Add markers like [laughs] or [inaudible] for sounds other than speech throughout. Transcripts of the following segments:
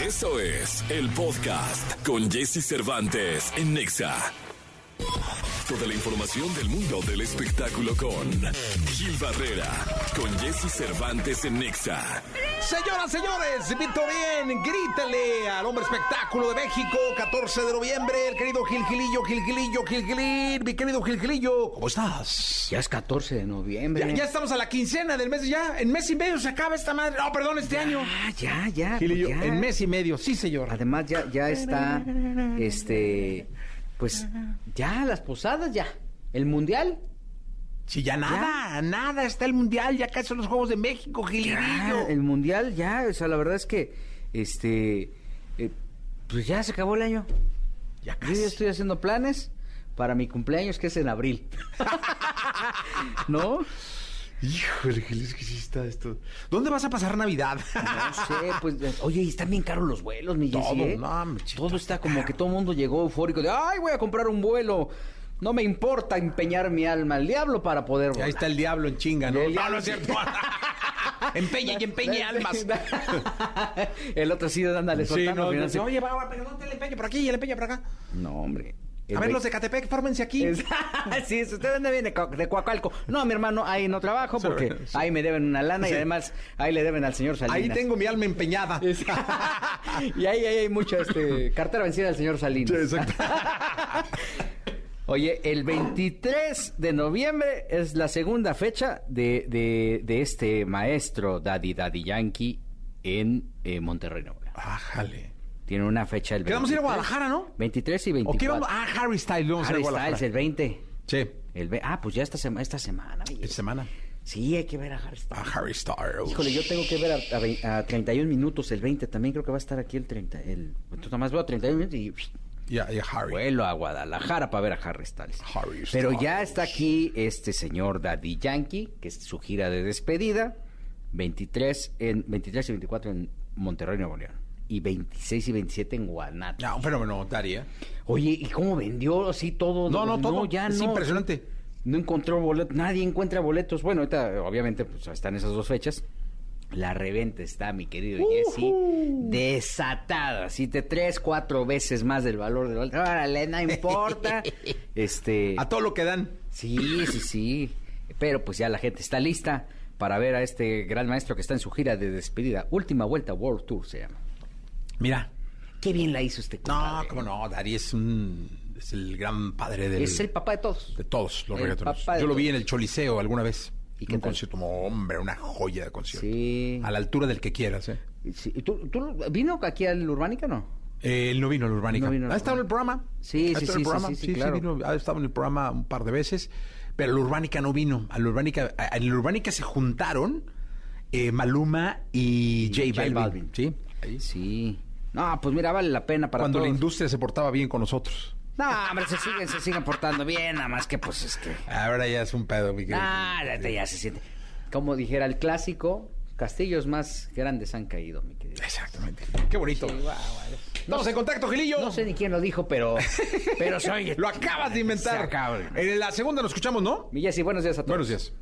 Eso es el podcast con Jesse Cervantes en Nexa. Toda la información del mundo del espectáculo con Gil Barrera, con Jesse Cervantes en Nexa. Señoras, señores, Víctor Bien, grítale al hombre espectáculo de México, 14 de noviembre, el querido Gil Gilillo, Gil Gilillo, Gil Gilín, mi querido Gil Gilillo, ¿cómo estás? Ya es 14 de noviembre. Ya, ya estamos a la quincena del mes, ya, en mes y medio se acaba esta madre, no, perdón, este año. Ah, ya, ya. Gilillo, pues ya. en mes y medio, sí, señor. Además, ya, ya está, este, pues, ya las posadas, ya. El mundial, Sí, ya nada, nada, está el mundial, ya casi son los Juegos de México, el mundial, ya. O sea, la verdad es que, este, eh, pues ya se acabó el año. Ya Yo casi. ya estoy haciendo planes para mi cumpleaños, que es en abril. [laughs] ¿No? Híjole, Gil, es que sí está esto. ¿Dónde vas a pasar Navidad? No sé, pues, oye, y están bien caros los vuelos, mi Jessy, Todo, ¿eh? no, Todo está como que todo el mundo llegó eufórico de, ay, voy a comprar un vuelo. No me importa empeñar mi alma al diablo para poder volar. Ahí está el diablo en chinga, ¿no? El No, no es cierto. [laughs] Empeña y empeñe [laughs] almas. el otro sí, ándale, Sí, soltando. no, final no, sí. oye, va, va, pero no te le empeño por aquí y el empeño por acá. No, hombre. El A ver, ve- los de Catepec, fórmense aquí. Es- [laughs] sí, si usted anda bien de, de Coacalco. No, mi hermano, ahí no trabajo porque ahí me deben una lana y además ahí le deben al señor Salinas. Ahí tengo mi alma empeñada. [laughs] Y ahí, ahí hay mucha este, cartera vencida del señor Salinas. Sí, exacto. [laughs] Oye, el 23 de noviembre es la segunda fecha de, de, de este maestro Daddy Daddy Yankee en eh, Monterrey. Ájale. Tiene una fecha el 23. Quedamos a ir a Guadalajara, ¿no? 23 y ¿O 24. qué vamos? Ah, Harry Styles, vamos a ir a Harry Guadalajara. Styles, el 20. Sí, El ve- ah, pues ya esta, sema- esta semana. esta semana. Sí, hay que ver a Harry A Styles. Harry Styles. Híjole, yo tengo que ver a, a a 31 minutos el 20. También creo que va a estar aquí el 30. El, entonces, nada más veo a 31 minutos y Y a, y a Harry. vuelo a Guadalajara para ver a Harry Styles. Harry Pero Styles. ya está aquí este señor Daddy Yankee, que es su gira de despedida. 23, en, 23 y 24 en Monterrey, Nuevo León. Y 26 y 27 en Guanatos. No, un fenómeno. Oye, ¿y cómo vendió así todo? No, no, todo. ya Es no. impresionante. No encontró boletos, nadie encuentra boletos. Bueno, ahorita obviamente pues están esas dos fechas. La reventa está, mi querido Jesse, desatada, así de tres, cuatro veces más del valor del boleto. Órale, no importa. [laughs] este, A todo lo que dan. sí, sí, sí. Pero pues ya la gente está lista para ver a este gran maestro que está en su gira de despedida. Última vuelta World Tour se llama. Mira. Qué bien la hizo este No, compadre. cómo no. Dari es un... Es el gran padre del... Es el papá de todos. de todos los el reggaetoneros. Yo lo vi en el Choliseo alguna vez. ¿Y qué un tal? concierto, como, hombre, una joya de concierto. Sí. A la altura del que quieras, ¿eh? Sí, ¿y ¿Tú, tú vino aquí al Urbánica no? Eh, él no vino al Urbánica. No vino al ¿Ha estado en el programa? Sí, ¿Ha sí, en el sí, programa? sí, sí, sí, claro. vino. Ha estado en el programa un par de veces. Pero el Urbánica no vino. Al Urbánica, a- en el Urbánica se juntaron eh, Maluma y, J, J Balvin. Balvin. ¿Sí? Ahí. Sí. No, pues mira, vale la pena para Cuando todos. la industria se portaba bien con nosotros. No, hombre, se siguen, se siguen portando bien, nada más que pues es que... Ahora ya es un pedo, mi querido. Ah, ya, ya se siente. Como dijera el clásico, castillos más grandes han caído, mi querido. Exactamente. Qué bonito. Sí. Estamos en contacto, Gilillo. No sé ni quién lo dijo, pero... Pero se oye. [laughs] Lo acabas de inventar. En la segunda nos escuchamos, ¿no? Mi Jessy, buenos días a todos. Buenos días.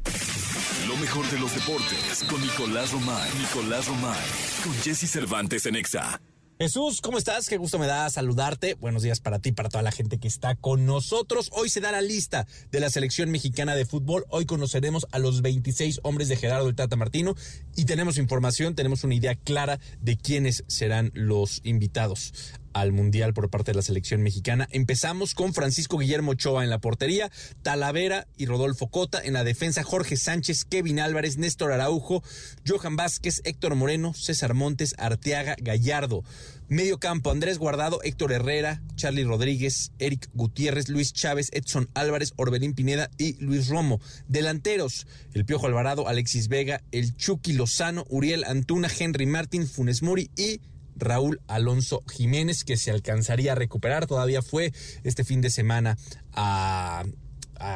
Lo mejor de los deportes con Nicolás Romay. Nicolás Romay. Con Jesse Cervantes en Exa. Jesús, ¿cómo estás? Qué gusto me da saludarte. Buenos días para ti, para toda la gente que está con nosotros. Hoy se da la lista de la selección mexicana de fútbol. Hoy conoceremos a los 26 hombres de Gerardo el Tata Martino y tenemos información, tenemos una idea clara de quiénes serán los invitados al Mundial por parte de la selección mexicana. Empezamos con Francisco Guillermo Ochoa en la portería, Talavera y Rodolfo Cota en la defensa, Jorge Sánchez, Kevin Álvarez, Néstor Araujo, Johan Vázquez, Héctor Moreno, César Montes, Arteaga, Gallardo. Medio campo, Andrés Guardado, Héctor Herrera, Charlie Rodríguez, Eric Gutiérrez, Luis Chávez, Edson Álvarez, Orbelín Pineda y Luis Romo. Delanteros, el Piojo Alvarado, Alexis Vega, el Chucky Lozano, Uriel Antuna, Henry Martín, Funes Mori y Raúl Alonso Jiménez, que se alcanzaría a recuperar. Todavía fue este fin de semana a,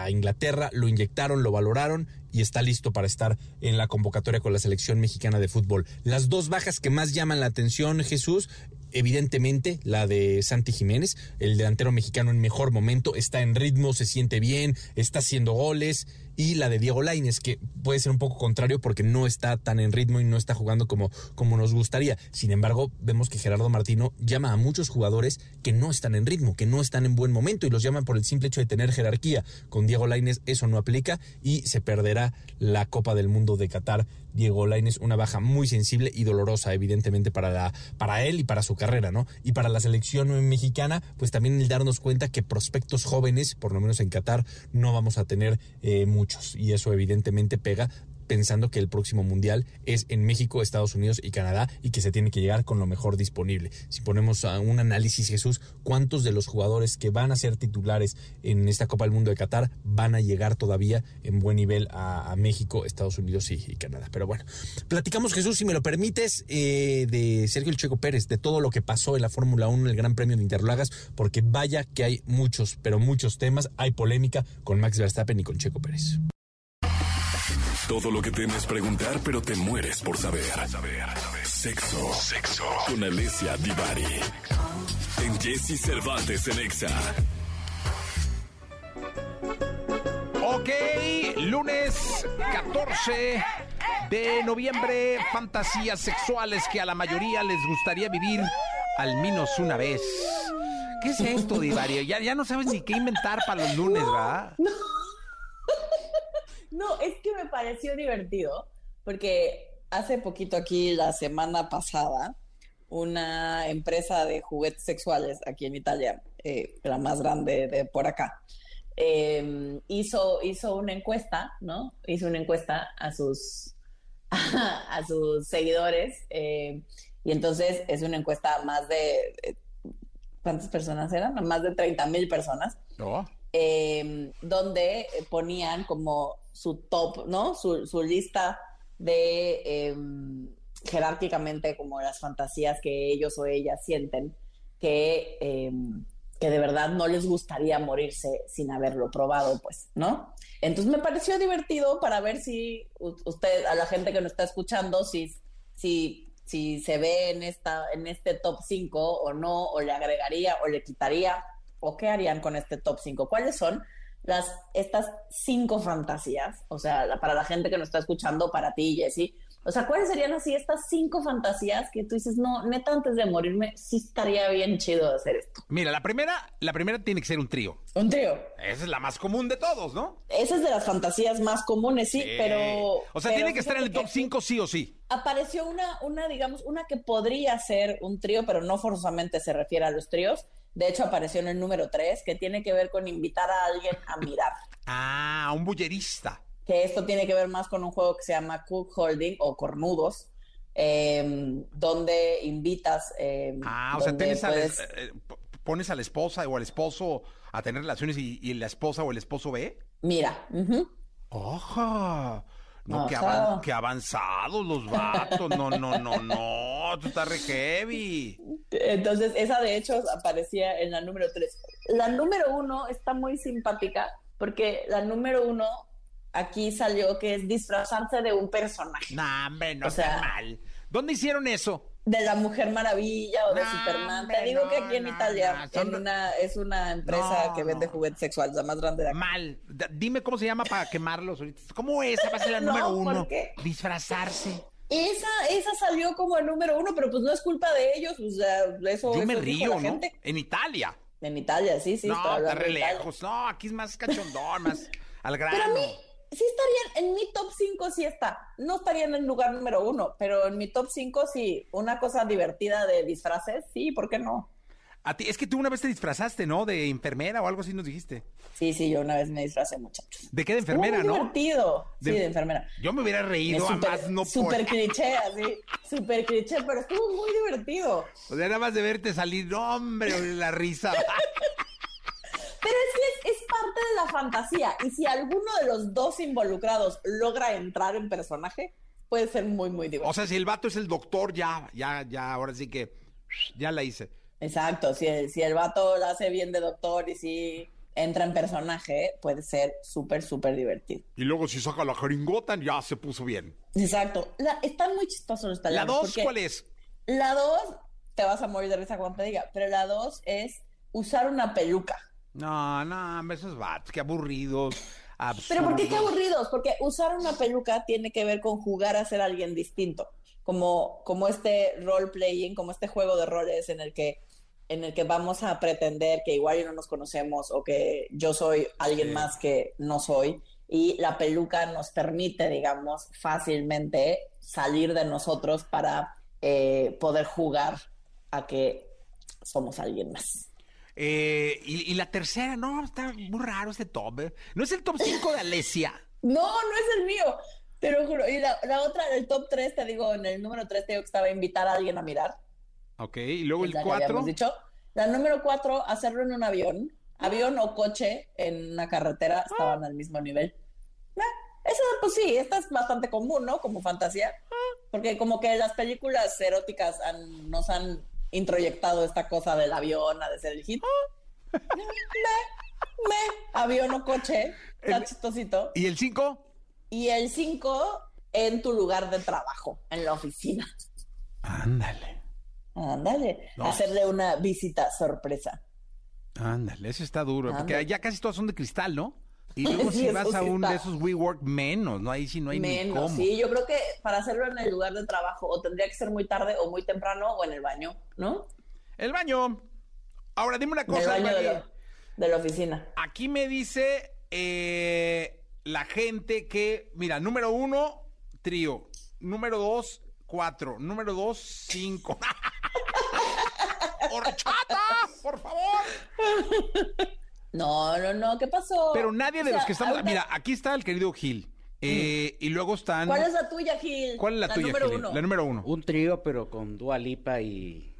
Inglaterra, lo inyectaron, lo valoraron y está listo para estar en la convocatoria con la selección mexicana de fútbol. Las dos bajas que más llaman la atención, Jesús, evidentemente la de Santi Jiménez, el delantero mexicano en mejor momento, está en ritmo, se siente bien, está haciendo goles y la de Diego Laines, que puede ser un poco contrario porque no está tan en ritmo y no está jugando como, como nos gustaría. Sin embargo, vemos que Gerardo Martino llama a muchos jugadores que no están en ritmo, que no están en buen momento y los llaman por el simple hecho de tener jerarquía. Con Diego Laines eso no aplica y se perderá la Copa del Mundo de Qatar. Diego Laines, una baja muy sensible y dolorosa, evidentemente, para, la, para él y para su carrera, ¿no? Y para la selección mexicana, pues también el darnos cuenta que prospectos jóvenes, por lo menos en Qatar, no vamos a tener eh, muchos. Y eso evidentemente pega pensando que el próximo mundial es en México, Estados Unidos y Canadá y que se tiene que llegar con lo mejor disponible. Si ponemos a un análisis, Jesús, ¿cuántos de los jugadores que van a ser titulares en esta Copa del Mundo de Qatar van a llegar todavía en buen nivel a, México, Estados Unidos y, Canadá? Pero bueno, platicamos, Jesús, si me lo permites, eh, de Sergio El Checo Pérez, de todo lo que pasó en la Fórmula 1, en el Gran Premio de Interlagas, porque vaya que hay muchos, pero muchos temas, hay polémica con Max Verstappen y con Checo Pérez. Todo lo que temes preguntar, pero te mueres por saber. Sexo. Sexo. Con Alessia Divari. En Jesse Cervantes en Exa. Ok, lunes 14 de noviembre, fantasías sexuales que a la mayoría les gustaría vivir al menos una vez. ¿Qué es esto, Divari? Ya, ya no sabes ni qué inventar para los lunes, ¿verdad? [laughs] No. No, es que me pareció divertido, porque hace poquito aquí, la semana pasada, una empresa de juguetes sexuales aquí en Italia, eh, la más grande de por acá, em, hizo, hizo una encuesta, ¿no? Hizo una encuesta a sus, [laughs] a, sus seguidores, eh, y entonces es una encuesta más de, ¿cuántas personas eran? Más de 30 mil personas. No. Em, donde ponían como su top, ¿no? Su, lista de em, jerárquicamente como las fantasías que ellos o ellas sienten que, em, que de verdad no les gustaría morirse sin haberlo probado, pues, ¿no? Entonces me pareció divertido para ver si usted, a la gente que nos está escuchando, si, si, si se ve en, esta, en este top 5 o no, o le agregaría o le quitaría o qué harían con este top 5. ¿Cuáles son las, estas cinco fantasías? O sea, para la gente que nos está escuchando, para ti, Jessy. O sea, ¿cuáles serían así estas cinco fantasías que tú dices, no, neta, antes de morirme, sí estaría bien chido hacer esto? Mira, la primera, la primera tiene que ser un trío. Un trío. Esa es la más común de todos, ¿no? Esa es de las fantasías más comunes, sí, pero... O sea, tiene que estar en el top 5 sí o sí. Apareció una, una, digamos, una que podría ser un trío, pero no forzosamente se refiere a los tríos, de hecho, apareció en el número 3, que tiene que ver con invitar a alguien a mirar. [laughs] Ah, un bullerista. Que esto tiene que ver más con un juego que se llama Cook Holding o Cornudos, em, donde invitas. Em, ah, o sea, eh, eh, pones a la esposa o al esposo a tener relaciones y, la esposa o el esposo ve. Mira. ¡Ojo! No, qué, avanzados los vatos. No, no, no, no. Tú estás re heavy. Entonces, esa de hecho aparecía en la número 3. La número 1 está muy simpática porque la número 1 aquí salió que es disfrazarse de un personaje. No, hombre, no sea, mal. ¿Dónde hicieron eso? De la Mujer Maravilla o de Superman. Te digo que aquí en Italia en una, es una empresa que vende juguetes sexuales, la más grande de acá. Mal. Dime cómo se llama para quemarlos ahorita. ¿Cómo es? Va a ser la [laughs] número uno. Disfrazarse. Esa, esa salió como el número uno, pero pues no es culpa de ellos. O sea, eso, Yo me río, ¿no? En Italia. En Italia, sí, sí. No, está re lejos. No, aquí es más cachondón, más [laughs] al grano. Pero a mí, sí estarían, en mi top 5 sí está. No estaría en el lugar número uno, pero en mi top 5 sí. Una cosa divertida de disfraces, sí, ¿por qué no? A ti, es que tú una vez te disfrazaste, ¿no? De enfermera o algo así nos dijiste. Sí, sí, yo una vez me disfracé, muchachos. ¿De qué de enfermera, muy no? divertido. Sí, de enfermera. Yo me hubiera reído, super, más no Súper cliché, así. Súper cliché, pero estuvo muy divertido. O sea, nada más de verte salir, hombre, la risa. [laughs] Pero es que es, parte de la fantasía. Y si alguno de los dos involucrados logra entrar en personaje, puede ser muy, muy divertido. O sea, si el vato es el doctor, ya, ya, ya, ahora sí que ya la hice. Exacto, si el, si el vato la hace bien de doctor y si entra en personaje, puede ser súper, súper divertido. Y luego si saca la jeringota, ya se puso bien. Exacto. están muy chistosos los. ¿La dos cuál es? La dos, te vas a morir de risa cuando te diga, pero la dos es usar una peluca. No, no, esos vatos, qué aburridos. absurdos. Pero ¿por qué qué aburridos? Porque usar una peluca tiene que ver con jugar a ser alguien distinto, como, como este role playing, como este juego de roles en el que en el que vamos a pretender que igual no nos conocemos o que yo soy alguien Sí. más que no soy y la peluca nos permite, digamos, fácilmente salir de nosotros para eh, poder jugar a que somos alguien más. Eh, y, y la tercera, no, está muy raro este top. ¿eh? ¿No es el top 5 de Alesia? [laughs] No, no es el mío. Te lo juro. Y la, la otra, el top 3, te digo, en el número 3 te digo que estaba a invitar a alguien a mirar. Ok, y luego el la que 4. habíamos dicho. La número 4, hacerlo en un avión. Avión o coche en una carretera estaban al mismo nivel. Eh, Eso, pues sí, esta es bastante común, ¿no? Como fantasía. Porque como que las películas eróticas han- nos han introyectado esta cosa del avión, a de ser el hit. Me, me, avión o coche, está El- chistosito. ¿Y el 5? Y el 5, en tu lugar de trabajo, en la oficina. Ándale, Ándale, No. hacerle una visita sorpresa. ándale, ese está duro. Porque ya casi todas son de cristal, ¿no? Y [laughs] luego Sí, si vas a sí un de esos WeWork menos, ¿no? Ahí sí no hay ni Menos, cómo. sí. Yo creo que para hacerlo en el lugar de trabajo, o tendría que ser muy tarde, o muy temprano, o en el baño, ¿no? El baño. Ahora dime una En el cosa, baño de María. la, de la oficina. Aquí me dice eh, la gente que, mira, número uno, trío. Número dos, cuatro. Número dos, cinco. [laughs] ¡Horchata! ¡Por favor! [laughs] No, no, no, ¿qué pasó? Pero nadie de O sea, los que estamos. ahorita- Mira, aquí está el querido Gil. Eh, Y luego están. ¿Cuál es la tuya, Gil? ¿Cuál es la, tuya, número Gil? uno. La número uno. Un trío, pero con Dua Lipa y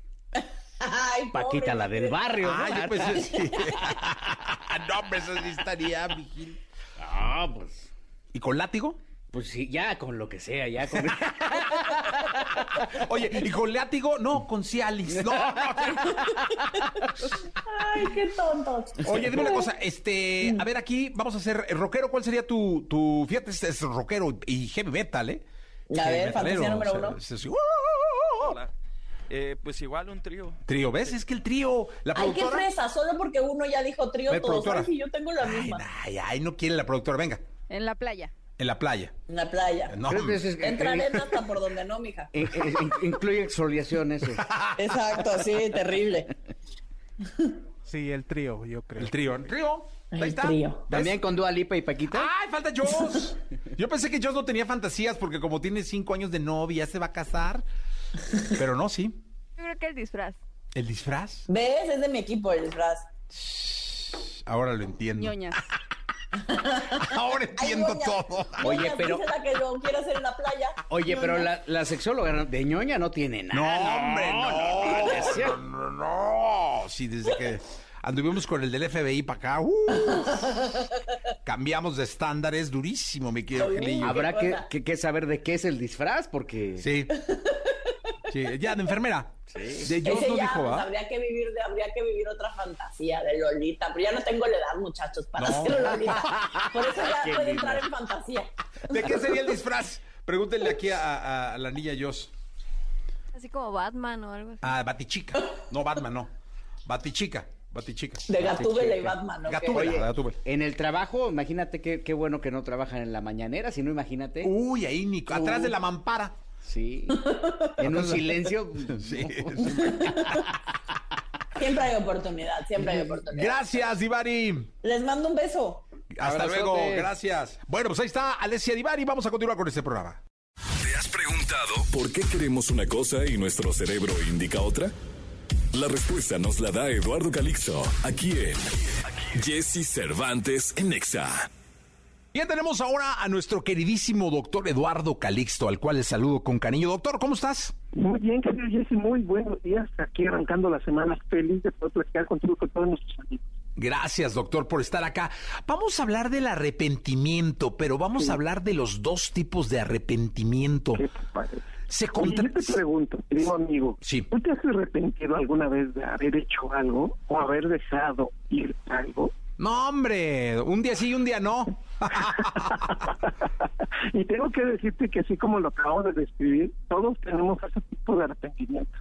Ay, Paquita, pobre, la del barrio. Ah, ¿no? yo pensé [laughs] sí. [laughs] no, hombre, eso sí estaría, mi Gil. Ah, pues, ¿Y con látigo? Pues sí, ya con lo que sea, ya con... Oye, ¿y con látigo? No, con Cialis. No, no. Ay, qué tontos. Oye, dime una cosa, este, a ver aquí, vamos a hacer, eh, rockero, ¿cuál sería tu, tu, fíjate, este es rockero y heavy metal, ¿eh? A ver, metalero, fantasía número o sea, uno. es así, ¡uh! Hola. Eh, pues igual un trío. Trío, ¿ves? Es que el trío, la Ay, qué productora... fresa, solo porque uno ya dijo trío, todos. productora. Ay, sí, yo tengo la Ay, misma. ay, ay, no quiere la productora, venga, En la playa. En la playa. En la playa. No, ese es- Entra eh, arena hasta por donde no, mija. [laughs] eh, eh, in- incluye exfoliación eso. [laughs] Exacto, sí, terrible. Sí, el trío, yo creo. el trío, el trío, ahí El está. trío. También con Dua Lipa y Paquita. ¡Ay, falta Joss! Yo pensé que Joss no tenía fantasías porque como tiene cinco años de novia, ya se va a casar. Pero no, sí. Yo creo que el disfraz. ¿El disfraz? ¿Ves? Es de mi equipo el disfraz. Ahora lo entiendo. ñoñas. [laughs] [laughs] Ahora Ay, entiendo ñoña. todo. Oye, pero- la que lo quiere hacer en la playa. Oye, pero la, la sexóloga no- de ñoña no tiene No, nada. hombre, no. No, no, no. Sí, desde que anduvimos con el del FBI para acá, uh, cambiamos de estándares durísimo, mi querido. Angelillo. Habrá que- que saber de qué es el disfraz, porque... Sí. Sí, ya, de enfermera. De Joss Ese no ya, dijo, pues, ¿ah? habría que vivir de, habría que vivir otra fantasía de Lolita, pero ya no tengo la edad, muchachos, para No. ser Lolita. Por eso [laughs] ya linda. entrar en fantasía. ¿De qué sería el disfraz? Pregúntenle aquí a, a- a la niña Joss. Así como Batman o algo así. Ah, Batichica. No, Batman, no. Batichica. Batichica. De Gatúbela y. Batman, ¿ok? Gatúbela, Gatúbela. En el trabajo, imagínate qué, qué bueno que no trabajan en la mañanera, si no, imagínate. Uy, ahí, ni, atrás de la mampara. Sí. En un silencio. [laughs] Sí. [laughs] Siempre hay oportunidad, siempre hay oportunidad. Gracias, Divari. Les mando un beso. Hasta Abrazote. luego, gracias. Bueno, pues ahí está Alessia Divari. Vamos a continuar con este programa. ¿Te has preguntado por qué queremos una cosa y nuestro cerebro indica otra? La respuesta nos la da Eduardo Calixto, aquí en Jesse Cervantes en Nexa. Bien, tenemos ahora a nuestro queridísimo doctor Eduardo Calixto, al cual le saludo con cariño. Doctor, ¿cómo estás? Muy bien, querido Jesse, muy buenos días. Aquí arrancando la semana, feliz de poder platicar contigo con todos nuestros amigos. Gracias, doctor, por estar acá. Vamos a hablar del arrepentimiento, pero vamos a hablar de los dos tipos de arrepentimiento. ¿Qué te parece? Se Oye, contra... yo te pregunto, querido amigo, Sí. ¿tú te has arrepentido alguna vez de haber hecho algo o haber dejado ir algo? No, hombre, un día sí y un día no. [laughs] y tengo que decirte que así como lo acabamos de describir, todos tenemos ese tipo de arrepentimiento.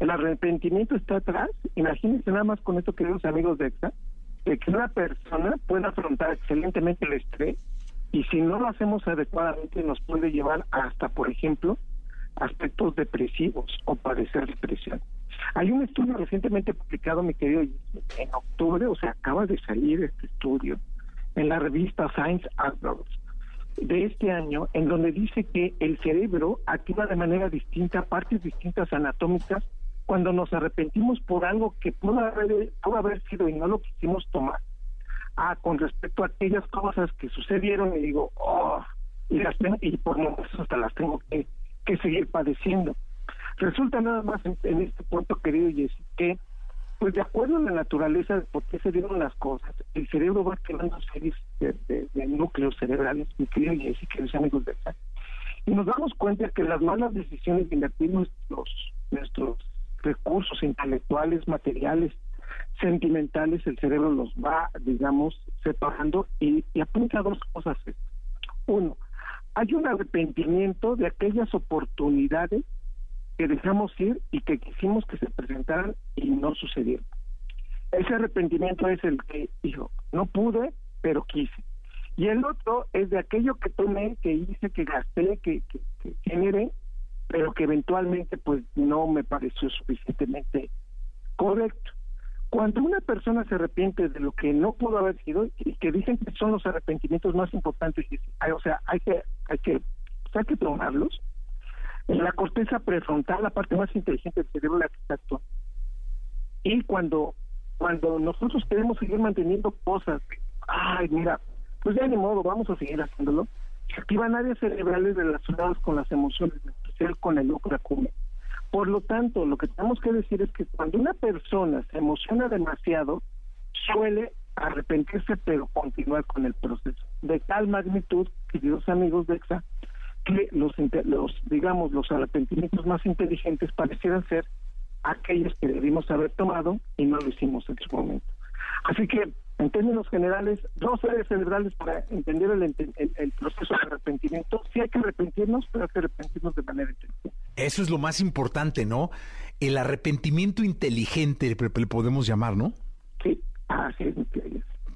El arrepentimiento está atrás, imagínense nada más con esto, queridos amigos de EXA, de que una persona pueda afrontar excelentemente el estrés y si no lo hacemos adecuadamente nos puede llevar hasta, por ejemplo, aspectos depresivos o padecer depresión. Hay un estudio recientemente publicado, mi querido, en octubre, o sea, acaba de salir este estudio en la revista Science Advances de este año, en donde dice que el cerebro activa de manera distinta partes distintas anatómicas cuando nos arrepentimos por algo que pudo haber, pudo haber sido y no lo quisimos tomar. Ah, con respecto a aquellas cosas que sucedieron, y digo, oh, y, las, y por momentos hasta las tengo que, que seguir padeciendo. Resulta nada más en, este punto, querido Jessy, que pues de acuerdo a la naturaleza de por qué se dieron las cosas, el cerebro va creando series de, núcleos cerebrales, mi querido Jessy, queridos amigos de Y nos damos cuenta que las malas decisiones de invertir nuestros, nuestros recursos intelectuales, materiales, sentimentales, el cerebro los va, digamos, separando y, y apunta dos cosas. Uno, hay un arrepentimiento de aquellas oportunidades que dejamos ir y que quisimos que se presentaran y no sucedieron. Ese arrepentimiento es el que dijo, no pude, pero quise. Y el otro es de aquello que tomé, que hice, que gasté, que, que, que generé, pero que eventualmente pues no me pareció suficientemente correcto. Cuando una persona se arrepiente de lo que no pudo haber sido y que dicen que son los arrepentimientos más importantes, o sea, hay que hay que pues, hay que tomarlos. La corteza prefrontal, la parte más inteligente del cerebro, la que está actuando. Y cuando cuando nosotros queremos seguir manteniendo cosas, ay, mira, pues ya de modo, vamos a seguir haciéndolo, se activan áreas cerebrales relacionadas con las emociones, en especial con el ocracume. Por lo tanto, lo que tenemos que decir es que cuando una persona se emociona demasiado, suele arrepentirse, pero continuar con el proceso. De tal magnitud, queridos amigos de EXA, que los, los digamos, los arrepentimientos más inteligentes parecieran ser aquellos que debimos haber tomado y no lo hicimos en su momento. Así que en términos generales, dos áreas cerebrales para entender el, proceso de arrepentimiento. Sí hay que arrepentirnos, pero hay que arrepentirnos de manera inteligente. Eso es lo más importante, ¿no? El arrepentimiento inteligente, le podemos llamar, ¿no? Sí, así es,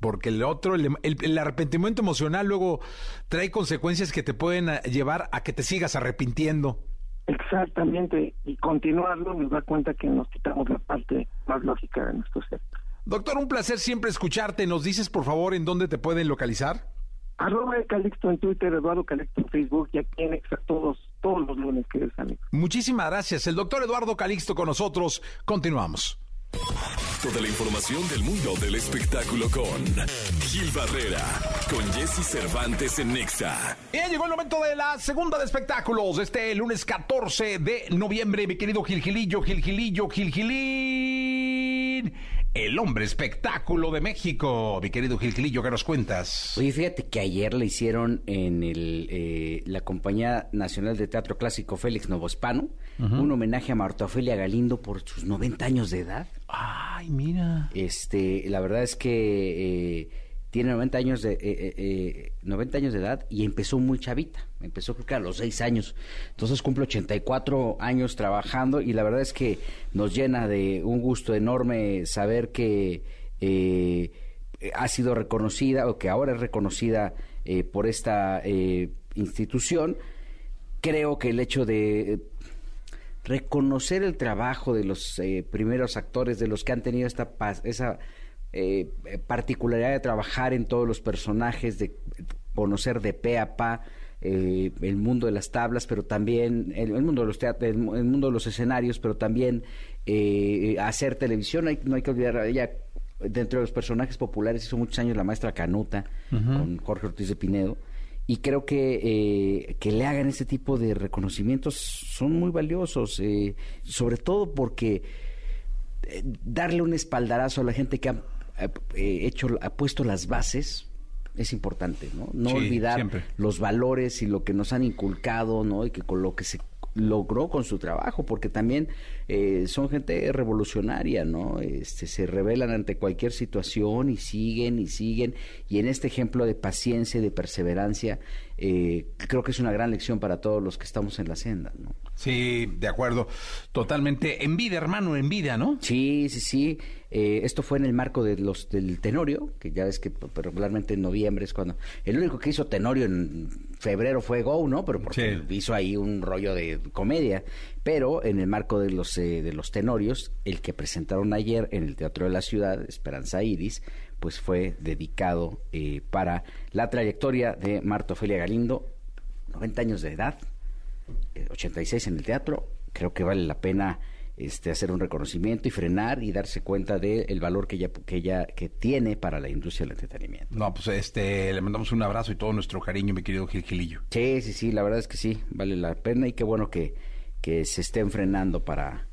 porque el otro, el, arrepentimiento emocional luego trae consecuencias que te pueden eh, llevar a que te sigas arrepintiendo. Exactamente, y continuarlo nos da cuenta que nos quitamos la parte más lógica de nuestro ser. Doctor, un placer siempre escucharte. ¿Nos dices, por favor, en dónde te pueden localizar? Arroba Calixto en Twitter, Eduardo Calixto en Facebook y aquí en Exa todos, todos los lunes, queridos amigos. Muchísimas gracias. El doctor Eduardo Calixto con nosotros. Continuamos. Toda la información del mundo del espectáculo con Gil Barrera, con Jesse Cervantes en Nexa. Y ya llegó el momento de la segunda de espectáculos, este lunes 14 de noviembre, mi querido Gil Gilillo, Gil Gilillo, Gil Gilín el hombre espectáculo de México. Mi querido Gilquilillo, ¿qué nos cuentas? Oye, fíjate que ayer le hicieron en el, eh, la Compañía Nacional de Teatro Clásico Félix Novospano un homenaje a Marta Ofelia Galindo por sus 90 años de edad. Ay, mira. Este, la verdad es que... Eh, tiene 90 años de eh, 90 años de edad y empezó muy chavita, empezó creo que a los 6 años. Entonces cumple 84 años trabajando y la verdad es que nos llena de un gusto enorme saber que eh, ha sido reconocida o que ahora es reconocida eh, por esta eh, institución. Creo que el hecho de reconocer el trabajo de los primeros actores, de los que han tenido esta esa eh, particularidad de trabajar en todos los personajes, de conocer de pe a pa eh, el mundo de las tablas, pero también el, mundo de los teatros, el, mundo de los escenarios, pero también eh, hacer televisión. no hay que olvidar, ella dentro de los personajes populares hizo muchos años la maestra Canuta con Jorge Ortiz de Pinedo. Y creo que, que le hagan ese tipo de reconocimientos son muy valiosos, sobre todo porque darle un espaldarazo a la gente que ha hecho, ha puesto las bases, es importante, ¿no? No olvidar los valores y lo que nos han inculcado, ¿no? Y que con lo que se logró con su trabajo, porque también eh, son gente revolucionaria, ¿no? Este, se rebelan ante cualquier situación y siguen y siguen. Y en este ejemplo de paciencia y de perseverancia, eh, creo que es una gran lección para todos los que estamos en la senda, ¿no? Sí, de acuerdo. Totalmente. En vida, hermano, en vida, ¿no? Sí, sí, sí. Eh, esto fue en el marco de los del Tenorio, que ya ves que p- regularmente en noviembre es cuando... El único que hizo Tenorio en febrero fue Go, ¿no? Pero porque hizo ahí un rollo de comedia. Pero en el marco de los, eh, de los Tenorios, el que presentaron ayer en el Teatro de la Ciudad, Esperanza Iris, pues fue dedicado eh, para la trayectoria de Marta Ofelia Galindo, 90 años de edad, 86 en el teatro, creo que vale la pena este, hacer un reconocimiento y frenar y darse cuenta del valor que ella, que ella que tiene para la industria del entretenimiento. No, pues este, le mandamos un abrazo y todo nuestro cariño, mi querido Gil Gilillo. Sí, sí, sí, la verdad es que sí, vale la pena y qué bueno que, que se estén frenando para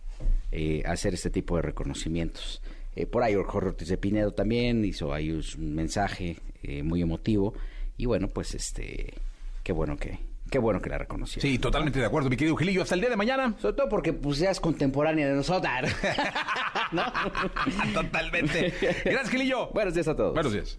eh, hacer este tipo de reconocimientos. Eh, por ahí Jorge Ortiz de Pinedo también hizo ahí un mensaje eh, muy emotivo y bueno, pues este, qué bueno que, qué bueno que la reconocieron. Sí, totalmente de acuerdo, mi querido Gilillo. Hasta el día de mañana. Sobre todo porque pues ya es contemporánea de nosotros. [laughs] [laughs] Totalmente. Gracias, Gilillo. Buenos días a todos. Buenos días.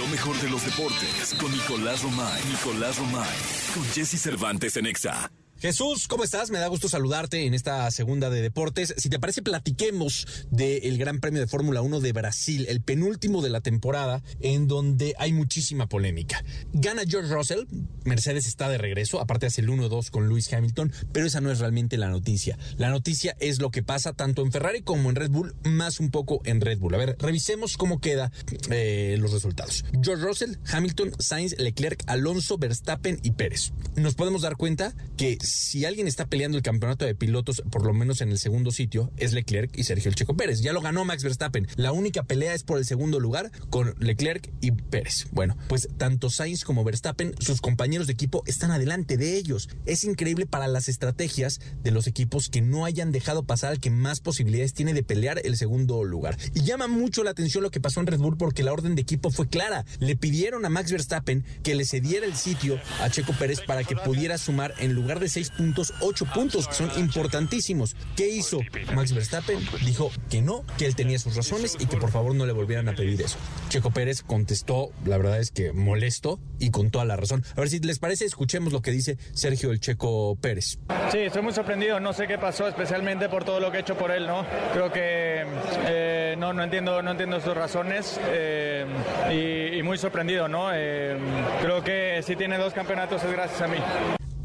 Lo mejor de los deportes con Nicolás Romay. Nicolás Romay. Con Jesse Cervantes en Exa. Jesús, ¿cómo estás? Me da gusto saludarte en esta segunda de deportes. Si te parece, platiquemos del Gran Premio de Fórmula 1 de Brasil, el penúltimo de la temporada, en donde hay muchísima polémica. Gana George Russell, Mercedes está de regreso, aparte hace el 1-2 con Lewis Hamilton, pero esa no es realmente la noticia. La noticia es lo que pasa tanto en Ferrari como en Red Bull, más un poco en Red Bull. A ver, revisemos cómo quedan eh, los resultados. George Russell, Hamilton, Sainz, Leclerc, Alonso, Verstappen y Pérez. Nos podemos dar cuenta que si alguien está peleando el campeonato de pilotos, por lo menos en el segundo sitio, es Leclerc y Sergio El Checo Pérez. Ya lo ganó Max Verstappen. La única pelea es por el segundo lugar con Leclerc y Pérez. Bueno, pues tanto Sainz como Verstappen, sus compañeros de equipo están adelante de ellos. Es increíble para las estrategias de los equipos que no hayan dejado pasar al que más posibilidades tiene de pelear el segundo lugar. Y llama mucho la atención lo que pasó en Red Bull porque la orden de equipo fue clara. Le pidieron a Max Verstappen que le cediera el sitio a Checo Pérez para que pudiera sumar en lugar de 6 puntos, 8 puntos, que son importantísimos. ¿Qué hizo Max Verstappen? Dijo que no, que él tenía sus razones y que por favor no le volvieran a pedir eso. Checo Pérez contestó, la verdad es que molesto y con toda la razón. A ver si les parece, escuchemos lo que dice Sergio el Checo Pérez. Sí, estoy muy sorprendido, no sé qué pasó, especialmente por todo lo que he hecho por él, ¿no? Creo que eh, no, no, entiendo, no entiendo sus razones eh, y, y, muy sorprendido, ¿no? Eh, creo que si tiene dos campeonatos es gracias a mí.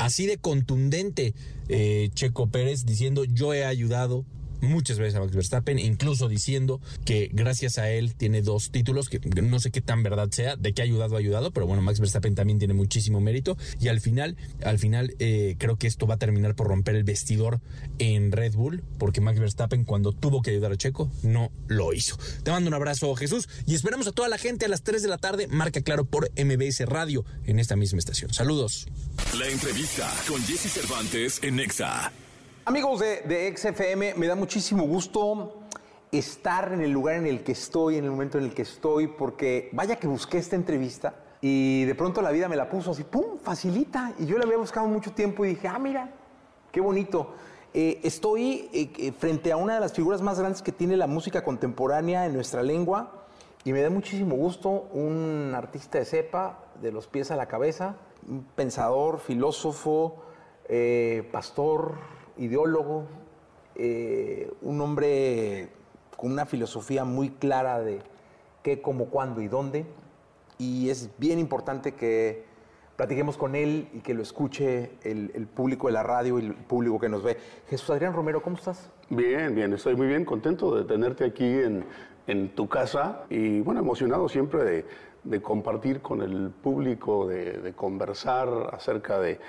Así de contundente eh, Checo Pérez diciendo yo he ayudado muchas veces a Max Verstappen, incluso diciendo que gracias a él tiene dos títulos, que no sé qué tan verdad sea, de que ha ayudado, ha ayudado, pero bueno, Max Verstappen también tiene muchísimo mérito y al final, al final eh, creo que esto va a terminar por romper el vestidor en Red Bull, porque Max Verstappen cuando tuvo que ayudar a Checo, no lo hizo. Te mando un abrazo, Jesús, y esperamos a toda la gente a las 3 de la tarde, marca claro por MBS Radio en esta misma estación. Saludos. La entrevista con Jesse Cervantes en Nexa. Amigos de, XFM, me da muchísimo gusto estar en el lugar en el que estoy, en el momento en el que estoy, porque vaya que busqué esta entrevista y de pronto la vida me la puso así, ¡pum!, facilita. Y yo la había buscado mucho tiempo y dije, ah, mira, qué bonito. Eh, estoy eh, frente a una de las figuras más grandes que tiene la música contemporánea en nuestra lengua y me da muchísimo gusto un artista de cepa, de los pies a la cabeza, un pensador, filósofo, eh, pastor, ideólogo, eh, un hombre con una filosofía muy clara de qué, cómo, cuándo y dónde. Y es bien importante que platiquemos con él y que lo escuche el, público de la radio y el público que nos ve. Jesús Adrián Romero, ¿cómo estás? Bien, bien, estoy muy bien, contento de tenerte aquí en, en tu casa y bueno, emocionado siempre de, de compartir con el público, de, conversar acerca de,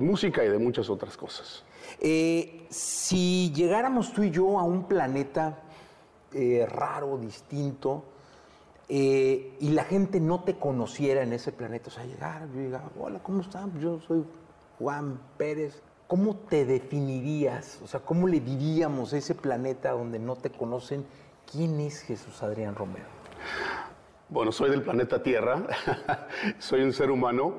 música y de muchas otras cosas. Eh, si llegáramos tú y yo a un planeta eh, raro, distinto, eh, y la gente no te conociera en ese planeta, o sea, llegar, yo diga, hola, ¿cómo están? Yo soy Juan Pérez. ¿Cómo te definirías? O sea, ¿cómo le diríamos a ese planeta donde no te conocen? ¿Quién es Jesús Adrián Romero? Bueno, soy del planeta Tierra, [laughs] soy un ser humano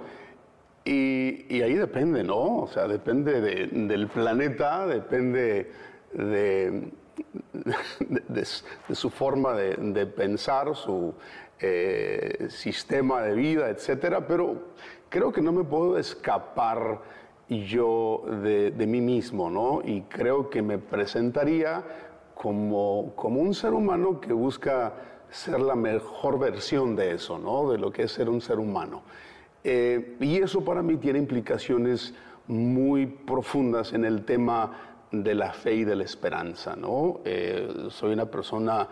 y, ahí depende, ¿no? O sea, depende de, del planeta, depende de, su forma de, pensar, su eh, sistema de vida, etcétera, pero creo que no me puedo escapar yo de, de mí mismo, ¿no? Y creo que me presentaría como, como un ser humano que busca ser la mejor versión de eso, ¿no? De lo que es ser un ser humano. Eh, y eso para mí tiene implicaciones muy profundas en el tema de la fe y de la esperanza, ¿no? Eh, soy una persona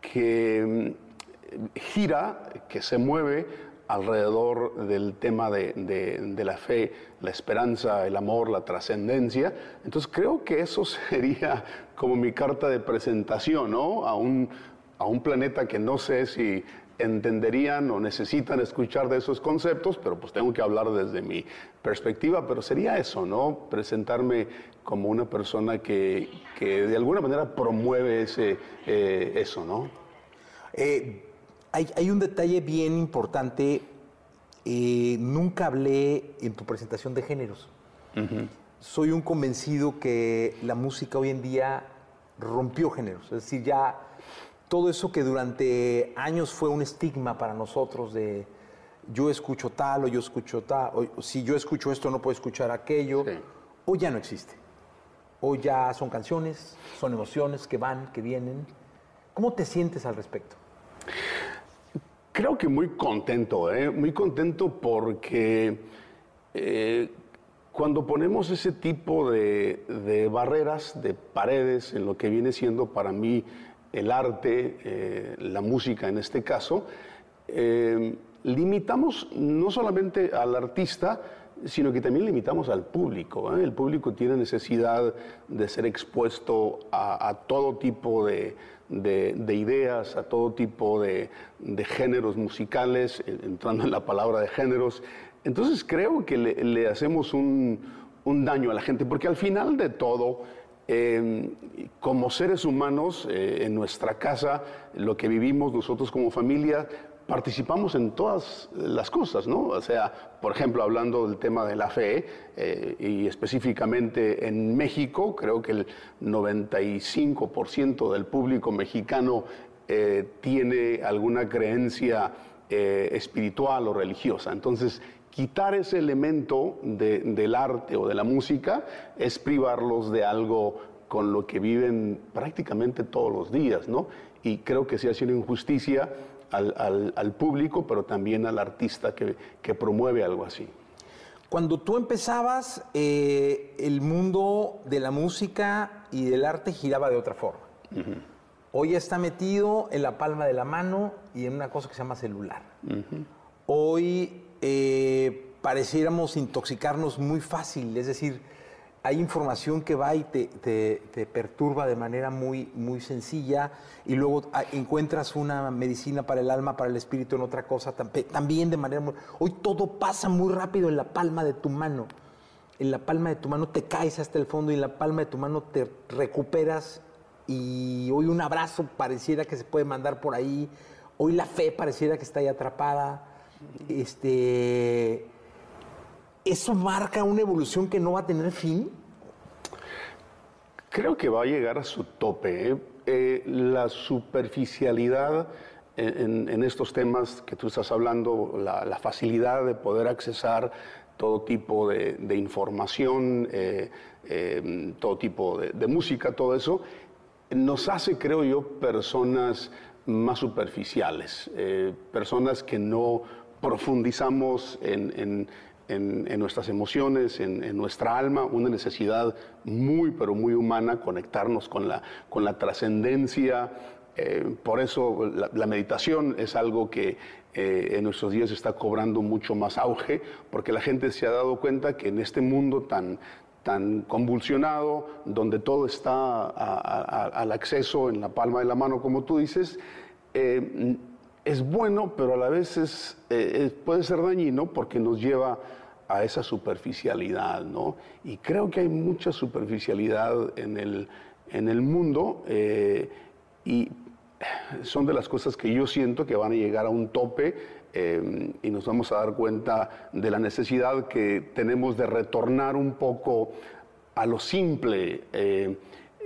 que mm, gira, que se mueve alrededor del tema de, de- de la fe, la esperanza, el amor, la trascendencia. Entonces creo que eso [laughs] sería como mi carta de presentación, ¿no? A un, a un planeta que no sé si entenderían o necesitan escuchar de esos conceptos, pero pues tengo que hablar desde mi perspectiva, pero sería eso, ¿no? Presentarme como una persona que, que de alguna manera promueve ese, eh, eso, ¿no? Eh, hay, hay un detalle bien importante. eh, nunca hablé en tu presentación de géneros. Soy un convencido que la música hoy en día rompió géneros. Es decir, ya todo eso que durante años fue un estigma para nosotros de yo escucho tal o yo escucho tal, o si yo escucho esto no puedo escuchar aquello, hoy ya no existe. Hoy ya son canciones, son emociones que van, que vienen. ¿Cómo te sientes al respecto? Creo que muy contento, ¿eh? muy contento porque eh, cuando ponemos ese tipo de, de barreras, de paredes en lo que viene siendo para mí el arte, eh, la música en este caso, eh, limitamos no solamente al artista, sino que también limitamos al público. ¿eh? El público tiene necesidad de ser expuesto a, todo tipo de, de- de ideas, a todo tipo de, géneros musicales, entrando en la palabra de géneros. Entonces creo que le, hacemos un daño a la gente, porque al final de todo, eh, como seres humanos, eh, en nuestra casa, lo que vivimos nosotros como familia, participamos en todas las cosas, ¿no? O sea, por ejemplo, hablando del tema de la fe, eh, y específicamente en México, creo que el 95% del público mexicano eh, tiene alguna creencia espiritual o religiosa. Entonces, quitar ese elemento de- del arte o de la música es privarlos de algo con lo que viven prácticamente todos los días, ¿no? Y creo que se hace una injusticia al, al- al público, pero también al artista que, que promueve algo así. Cuando tú empezabas, eh, el mundo de la música y del arte giraba de otra forma. Hoy está metido en la palma de la mano y en una cosa que se llama celular. Hoy eh, pareciéramos intoxicarnos muy fácil, es decir, hay información que va y te, perturba de manera muy, muy sencilla y luego ah, encuentras una medicina para el alma, para el espíritu en otra cosa, tam- también de manera muy... Hoy todo pasa muy rápido en la palma de tu mano. En la palma de tu mano te caes hasta el fondo y en la palma de tu mano te recuperas y hoy un abrazo pareciera que se puede mandar por ahí, hoy la fe pareciera que está ahí atrapada. Este, ¿Eso marca una evolución que no va a tener fin? Creo que va a llegar a su tope. ¿eh? Eh, la superficialidad en, estos temas que tú estás hablando, la, facilidad de poder accesar todo tipo de, información, eh, eh, todo tipo de, música, todo eso, nos hace, creo yo, personas más superficiales, personas que no profundizamos en, en- en- nuestras emociones, en, nuestra alma, una necesidad muy, pero muy humana, conectarnos con la, con la trascendencia. Eh, por eso la, meditación es algo que eh, en nuestros días está cobrando mucho más auge, porque la gente se ha dado cuenta que en este mundo tan, tan convulsionado, donde todo está a- al acceso en la palma de la mano, como tú dices, eh, es bueno, pero a la vez es, eh, es- puede ser dañino porque nos lleva a esa superficialidad, ¿no? Y creo que hay mucha superficialidad en el, en el mundo eh, y son de las cosas que yo siento que van a llegar a un tope eh, y nos vamos a dar cuenta de la necesidad que tenemos de retornar un poco a lo simple. eh,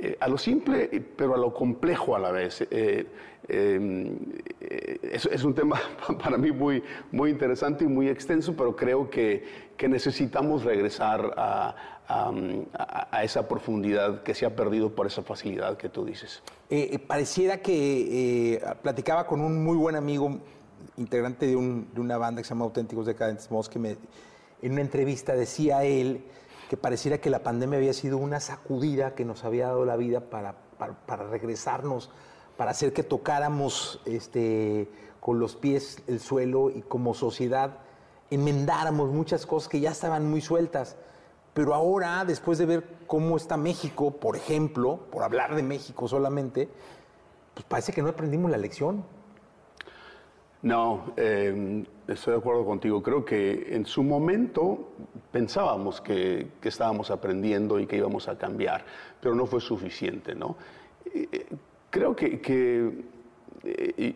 eh, a lo simple, pero a lo complejo a la vez. Eh, eh, eh, es, un tema [laughs] para mí muy, muy interesante y muy extenso, pero creo que, que necesitamos regresar a, a- a esa profundidad que se ha perdido por esa facilidad que tú dices. Pareciera que platicaba con un muy buen amigo, integrante de, un- de una banda que se llama Auténticos Decadentes Moss, que me, en una entrevista decía él que pareciera que la pandemia había sido una sacudida que nos había dado la vida para, para, para regresarnos, para hacer que tocáramos este, con los pies el suelo y como sociedad enmendáramos muchas cosas que ya estaban muy sueltas. Pero ahora, después de ver cómo está México, por ejemplo, por hablar de México solamente, pues parece que no aprendimos la lección. No, eh, estoy de acuerdo contigo. Creo que en su momento pensábamos que, estábamos aprendiendo y que íbamos a cambiar, pero no fue suficiente, ¿no? Eh, eh, creo que, eh,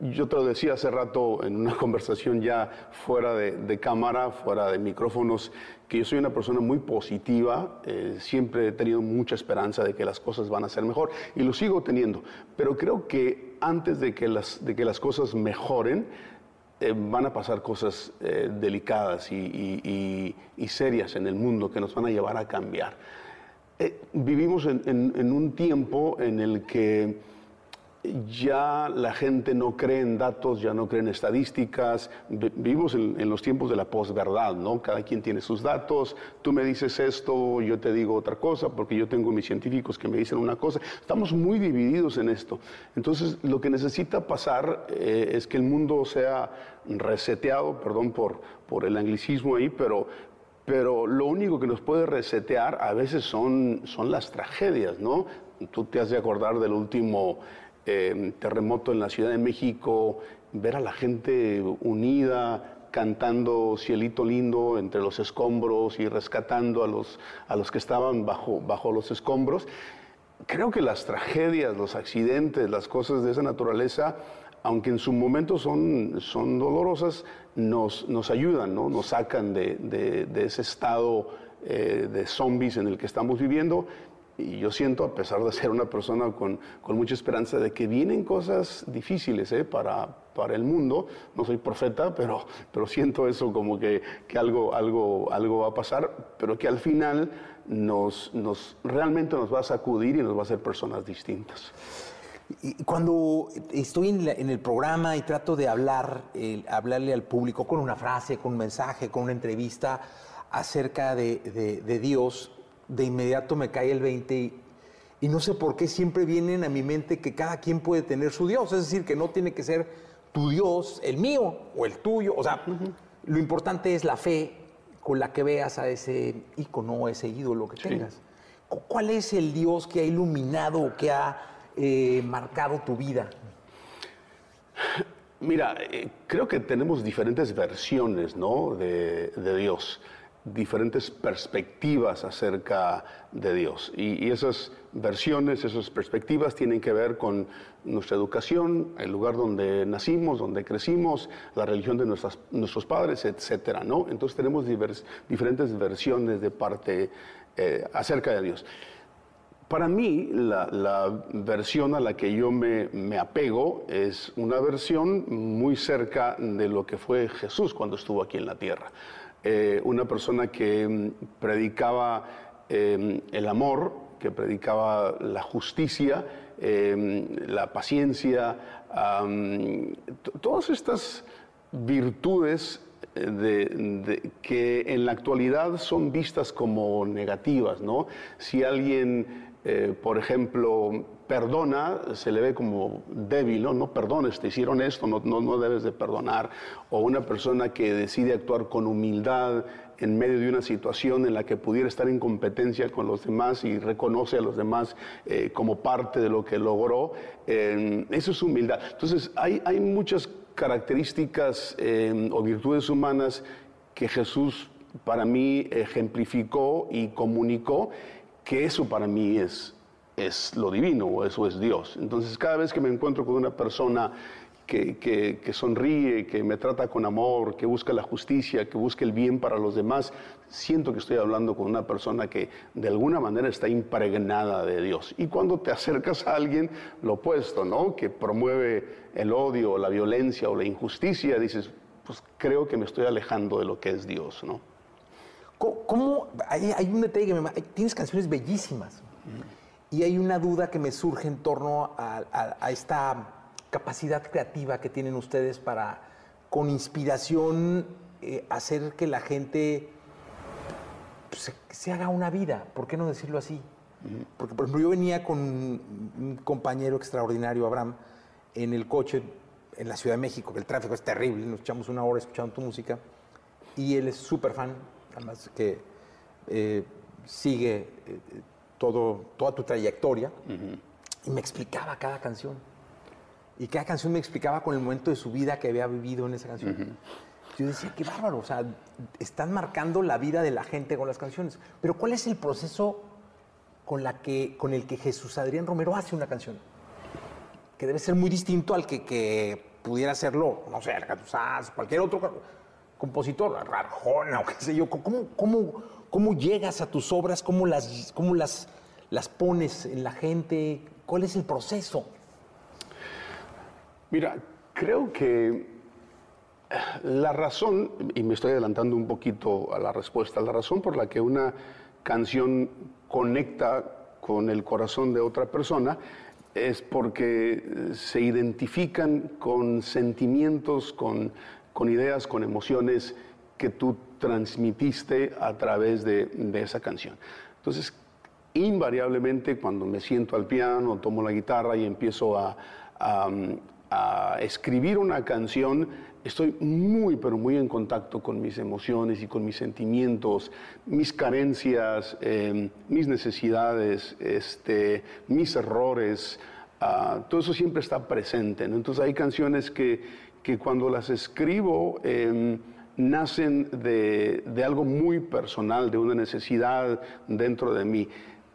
yo te lo decía hace rato en una [laughs] conversación ya fuera de, de cámara, fuera de micrófonos, que yo soy una persona muy positiva, siempre he tenido mucha esperanza de que las cosas van a ser mejor y lo sigo teniendo, pero creo que antes de que las, de que las cosas mejoren, eh, van a pasar cosas eh, delicadas y, y- serias en el mundo que nos van a llevar a cambiar. Eh, vivimos en un tiempo en el que ya la gente no cree en datos, ya no cree en estadísticas. Vi- Vivimos en, en los tiempos de la posverdad, ¿no? Cada quien tiene sus datos. Tú me dices esto, yo te digo otra cosa, porque yo tengo mis científicos que me dicen una cosa. Estamos muy divididos en esto. Entonces, lo que necesita pasar eh, es que el mundo sea reseteado, perdón por, por el anglicismo ahí, pero, pero lo único que nos puede resetear a veces son, son las tragedias, ¿no? Tú te has de acordar del último eh, terremoto en la Ciudad de México, ver a la gente unida, cantando Cielito Lindo entre los escombros y rescatando a los, a los que estaban bajo, bajo los escombros. Creo que las tragedias, los accidentes, las cosas de esa naturaleza, aunque en su momento son, son dolorosas, nos, nos ayudan, ¿no? nos sacan de, de- ese estado eh, de zombies en el que estamos viviendo. Y yo siento, a pesar de ser una persona con, con mucha esperanza, de que vienen cosas difíciles ¿eh? para, para el mundo. No soy profeta, pero, pero siento eso como que, que algo, algo, algo va a pasar, pero que al final nos, nos, realmente nos va a sacudir y nos va a hacer personas distintas. Y cuando estoy en, el programa y trato de hablar, hablarle al público con una frase, con un mensaje, con una entrevista acerca de- de Dios, de inmediato me cae el 20 y, y no sé por qué siempre vienen a mi mente que cada quien puede tener su Dios, es decir, que no tiene que ser tu Dios, el mío o el tuyo, o sea, lo importante es la fe con la que veas a ese ícono, ese ídolo que tengas. Cu- ¿Cuál es el Dios que ha iluminado o que ha eh, marcado tu vida? Mira, eh, creo que tenemos diferentes versiones ¿no? de, de Dios, diferentes perspectivas acerca de Dios. Y, y esas versiones, esas perspectivas tienen que ver con nuestra educación, el lugar donde nacimos, donde crecimos, la religión de nuestras, nuestros padres, etcétera, ¿no? Entonces tenemos divers- diferentes versiones de parte eh, acerca de Dios. Para mí, la, la versión a la que yo me, me apego es una versión muy cerca de lo que fue Jesús cuando estuvo aquí en la tierra. Eh, una persona que mm, predicaba eh, el amor, que predicaba la justicia, eh, la paciencia, todas estas virtudes eh, que en la actualidad son vistas como negativas, ¿no? Si alguien, eh, por ejemplo, perdona, se le ve como débil, ¿no? No perdones, te hicieron esto, no, no, no debes de perdonar. O una persona que decide actuar con humildad en medio de una situación en la que pudiera estar en competencia con los demás y reconoce a los demás eh, como parte de lo que logró, eh, eso es humildad. Entonces, hay, hay muchas características eh, o virtudes humanas que Jesús para mí ejemplificó y comunicó que eso para mí es, es lo divino o eso es Dios. Entonces cada vez que me encuentro con una persona que, que, que, sonríe, que me trata con amor, que busca la justicia, que busca el bien para los demás, siento que estoy hablando con una persona que de alguna manera está impregnada de Dios. Y cuando te acercas a alguien, lo opuesto, ¿no? Que promueve el odio, la violencia o la injusticia, dices, pues creo que me estoy alejando de lo que es Dios, ¿no? ¿Cómo? Hay, un detalle que me... Tienes canciones bellísimas. Y hay una duda que me surge en torno a, esta capacidad creativa que tienen ustedes para, con inspiración, eh, hacer que la gente pues, se, se, haga una vida. ¿Por qué no decirlo así? Porque, por ejemplo, yo venía con un compañero extraordinario, Abraham, en el coche en la Ciudad de México, que el tráfico es terrible, nos echamos una hora escuchando tu música, y él es súper fan, además que eh, sigue eh, todo, toda tu trayectoria, uh -huh. y me explicaba cada canción. Y cada canción me explicaba con el momento de su vida que había vivido en esa canción. Uh -huh. Yo decía, qué bárbaro, o sea, están marcando la vida de la gente con las canciones. Pero ¿cuál es el proceso con, la que, con el que Jesús Adrián Romero hace una canción? Que debe ser muy distinto al que, que pudiera hacerlo, no sé, Alcatraz, cualquier otro compositor, Arjona o qué sé yo. ¿Cómo, cómo, cómo llegas a tus obras? ¿Cómo, las, cómo las, las pones en la gente? ¿Cuál es el proceso? Mira, creo que la razón, y me estoy adelantando un poquito a la respuesta, la razón por la que una canción conecta con el corazón de otra persona es porque se identifican con sentimientos, con, con ideas, con emociones que tú transmitiste a través de, de esa canción. Entonces, invariablemente cuando me siento al piano, tomo la guitarra y empiezo a, a, escribir una canción, estoy muy, pero muy en contacto con mis emociones y con mis sentimientos, mis carencias, eh, mis necesidades, este, mis errores. Uh, todo eso siempre está presente. Entonces hay canciones que, que cuando las escribo eh, nacen de, de algo muy personal, de una necesidad dentro de mí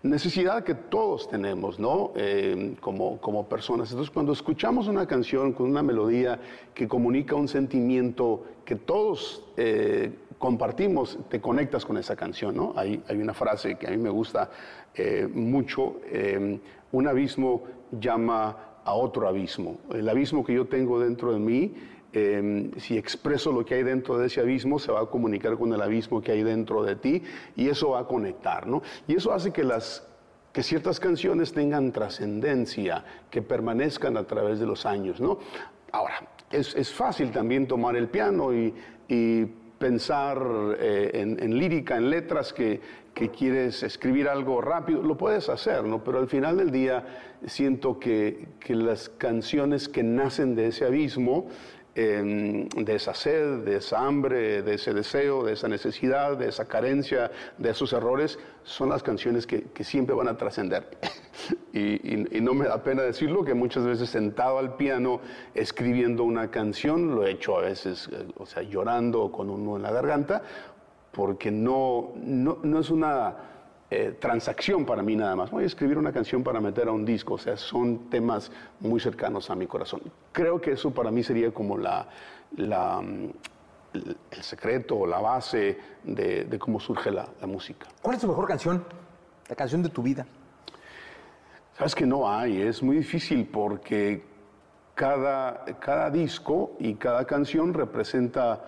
necesidad que todos tenemos, ¿no? Eh, como, como personas. Entonces, cuando escuchamos una canción con una melodía que comunica un sentimiento que todos eh, compartimos, te conectas con esa canción, ¿no? Hay, hay una frase que a mí me gusta eh, mucho, un abismo llama a otro abismo. El abismo que yo tengo dentro de mí, eh, si expreso lo que hay dentro de ese abismo, se va a comunicar con el abismo que hay dentro de ti y eso va a conectar, ¿no? Y eso hace que las que ciertas canciones tengan trascendencia, que permanezcan a través de los años, ¿no? Ahora, es, es fácil también tomar el piano y, y pensar eh, en, en, lírica, en letras que, que, quieres escribir algo rápido, lo puedes hacer, ¿no? Pero al final del día siento que, que las canciones que nacen de ese abismo eh, de esa sed, de esa hambre, de ese deseo, de esa necesidad, de esa carencia, de esos errores, son las canciones que, que siempre van a trascender. [laughs] y, y, no me da pena decirlo, que muchas veces sentado al piano escribiendo una canción, lo he hecho a veces, o sea, llorando con uno en la garganta, porque no, no, no es una eh, transacción para mí nada más. Voy a escribir una canción para meter a un disco, o sea, son temas muy cercanos a mi corazón. Creo que eso para mí sería como la, la el secreto o la base de, de cómo surge la, la, música. ¿Cuál es tu mejor canción? La canción de tu vida. Sabes que no hay, es muy difícil porque cada, cada disco y cada canción representa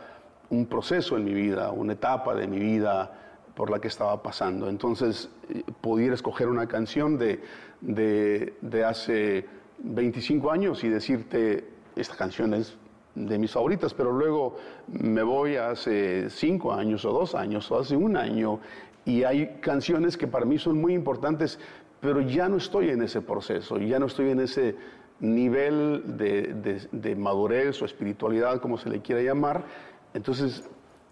un proceso en mi vida, una etapa de mi vida por la que estaba pasando. Entonces, pudiera escoger una canción de, de, hace 25 años y decirte, esta canción es de mis favoritas, pero luego me voy hace 5 años o 2 años o hace un año y hay canciones que para mí son muy importantes, pero ya no estoy en ese proceso, ya no estoy en ese nivel de, de, de madurez o espiritualidad, como se le quiera llamar. Entonces,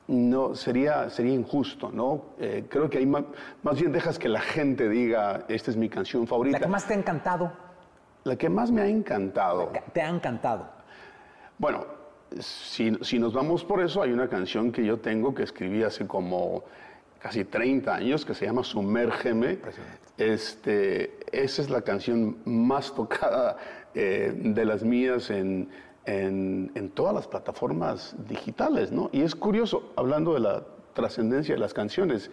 no sería, sería injusto, ¿no? Eh, creo que ahí más, más, bien dejas que la gente diga, esta es mi canción favorita. ¿La que más te ha encantado? La que más me ha encantado. ¿Te ha encantado? Bueno, si, si nos vamos por eso, hay una canción que yo tengo que escribí hace como casi 30 años que se llama Sumérgeme. Este, esa es la canción más tocada eh, de las mías en, en, en todas las plataformas digitales, ¿no? Y es curioso, hablando de la trascendencia de las canciones,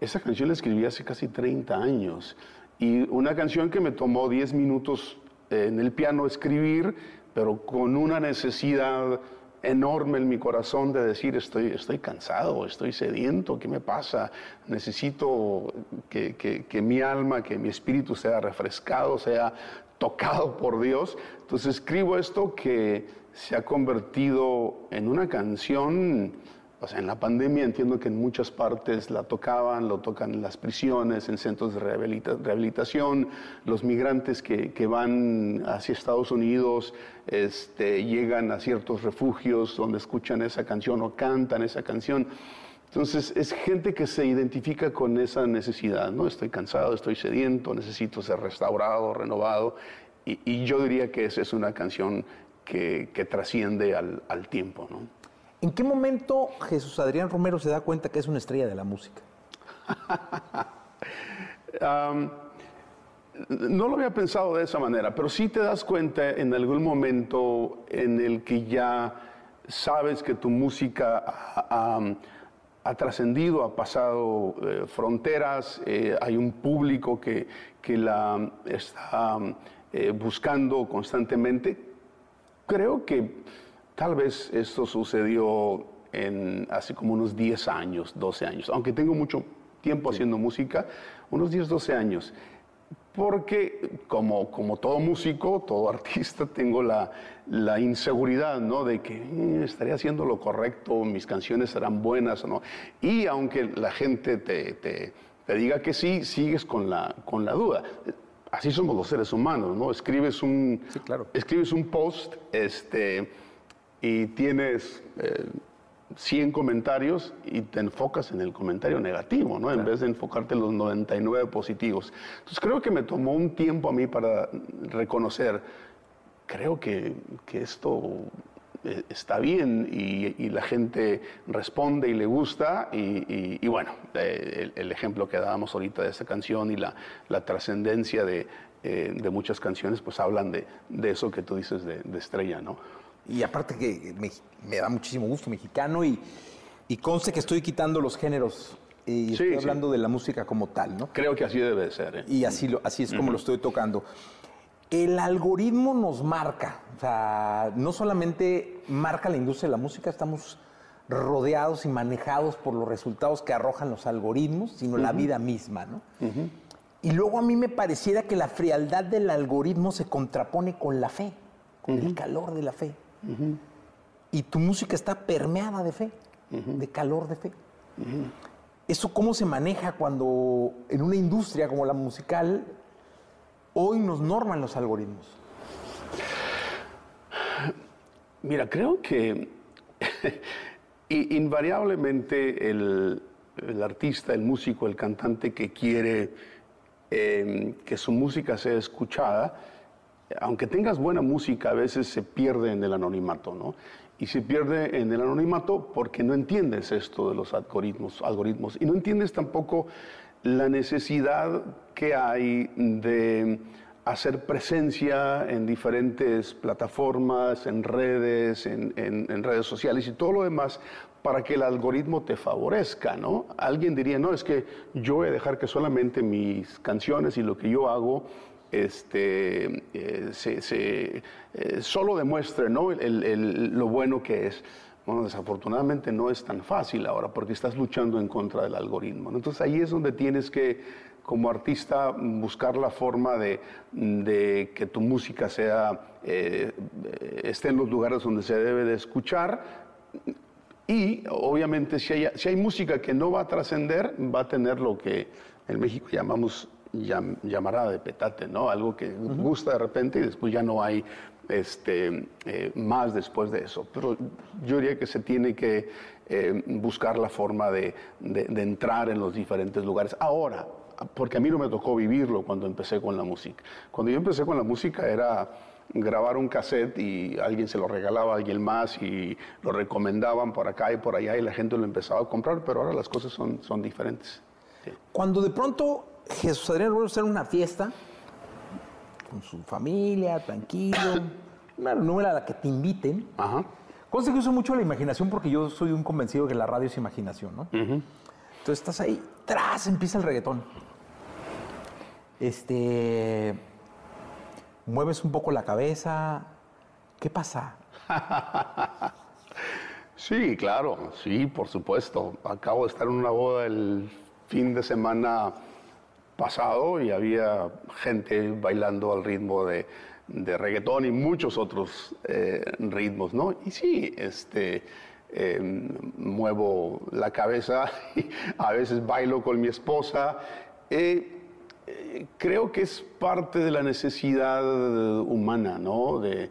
esa canción la escribí hace casi 30 años y una canción que me tomó 10 minutos en el piano escribir, pero con una necesidad enorme en mi corazón de decir estoy, estoy cansado, estoy sediento, ¿qué me pasa? Necesito que, que- que mi alma, que mi espíritu sea refrescado, sea tocado por Dios. Entonces escribo esto que se ha convertido en una canción, o sea, en la pandemia entiendo que en muchas partes la tocaban, lo tocan en las prisiones, en centros de rehabilita- rehabilitación, los migrantes que, que van hacia Estados Unidos este, llegan a ciertos refugios donde escuchan esa canción o cantan esa canción. Entonces es gente que se identifica con esa necesidad, ¿no? Estoy cansado, estoy sediento, necesito ser restaurado, renovado. Y, y yo diría que esa es una canción que, que trasciende al, al tiempo, ¿no? ¿En qué momento Jesús Adrián Romero se da cuenta que es una estrella de la música? [laughs] No lo había pensado de esa manera, pero sí te das cuenta en algún momento en el que ya sabes que tu música ha- trascendido, ha pasado eh, fronteras, eh, hay un público que, que la está eh, buscando constantemente. Creo que tal vez esto sucedió en hace como unos 10 años, 12 años, aunque tengo mucho tiempo haciendo música, unos 10, 12 años. Porque como, como todo músico, todo [laughs] artista, tengo la, la inseguridad, ¿no? De que "Eh, estaría haciendo lo correcto, mis canciones serán buenas o no. Y aunque la gente te, te- te diga que sí, sigues con la, con la duda. Así somos los seres humanos, ¿no? Escribes un, escribes un post este, y tienes eh, 100 comentarios y te enfocas en el comentario negativo, ¿no? En vez de enfocarte en los 99 positivos. Entonces creo que me tomó un tiempo a mí para reconocer, creo que, que esto eh, está bien y, y la gente responde y le gusta y, y- y bueno, eh, el, el ejemplo que dábamos ahorita de esta canción y la, la trascendencia de, eh, de muchas canciones, pues hablan de, de eso que tú dices de, de estrella, ¿no? Y aparte que me, me da muchísimo gusto mexicano y, y conste que estoy quitando los géneros y estoy sí. hablando de la música como tal, ¿no? Creo que así debe de ser. ¿eh? Y así, lo, así es como lo estoy tocando. El algoritmo nos marca, o sea, no solamente marca la industria de la música, estamos rodeados y manejados por los resultados que arrojan los algoritmos, sino la vida misma, ¿no? Y luego a mí me pareciera que la frialdad del algoritmo se contrapone con la fe, con el calor de la fe. Y tu música está permeada de fe, de calor de fe. ¿Eso cómo se maneja cuando en una industria como la musical hoy nos norman los algoritmos? Mira, creo que [laughs] invariablemente el, el artista, el músico, el cantante que quiere eh, que su música sea escuchada, aunque tengas buena música, a veces se pierde en el anonimato, ¿no? Y se pierde en el anonimato porque no entiendes esto de los algoritmos, algoritmos y no entiendes tampoco la necesidad que hay de hacer presencia en diferentes plataformas, en redes, en, en- en redes sociales y todo lo demás para que el algoritmo te favorezca, ¿no? Alguien diría, no, es que yo voy a dejar que solamente mis canciones y lo que yo hago este, eh, se, se, eh, solo demuestre ¿no? el- el- lo bueno que es. Bueno, desafortunadamente no es tan fácil ahora porque estás luchando en contra del algoritmo. ¿no? Entonces ahí es donde tienes que, como artista, buscar la forma de, de que tu música sea, eh, esté en los lugares donde se debe de escuchar. Y obviamente si hay, si hay música que no va a trascender, va a tener lo que en México llamamos llam- llamarada de petate, ¿no? Algo que gusta de repente y después ya no hay este, eh, más después de eso. Pero yo diría que se tiene que eh, buscar la forma de, de- de entrar en los diferentes lugares. Ahora, porque a mí no me tocó vivirlo cuando empecé con la música. Cuando yo empecé con la música era grabar un cassette y alguien se lo regalaba a alguien más y lo recomendaban por acá y por allá y la gente lo empezaba a comprar, pero ahora las cosas son, son diferentes. Cuando de pronto Jesús Adrián Romero está en una fiesta con su familia, tranquilo, [coughs] una novela a la que te inviten. Ajá. Conste que uso mucho la imaginación porque yo soy un convencido de que la radio es imaginación, ¿no? Entonces estás ahí, tras, empieza el reggaetón. Este. Mueves un poco la cabeza. ¿Qué pasa? [laughs] Sí, claro, sí, por supuesto. Acabo de estar en una boda el fin de semana pasado y había gente bailando al ritmo de, de reggaetón y muchos otros eh, ritmos, ¿no? Y sí, este, eh, muevo la cabeza, [laughs] a veces bailo con mi esposa. Eh, creo que es parte de la necesidad humana, ¿no? De-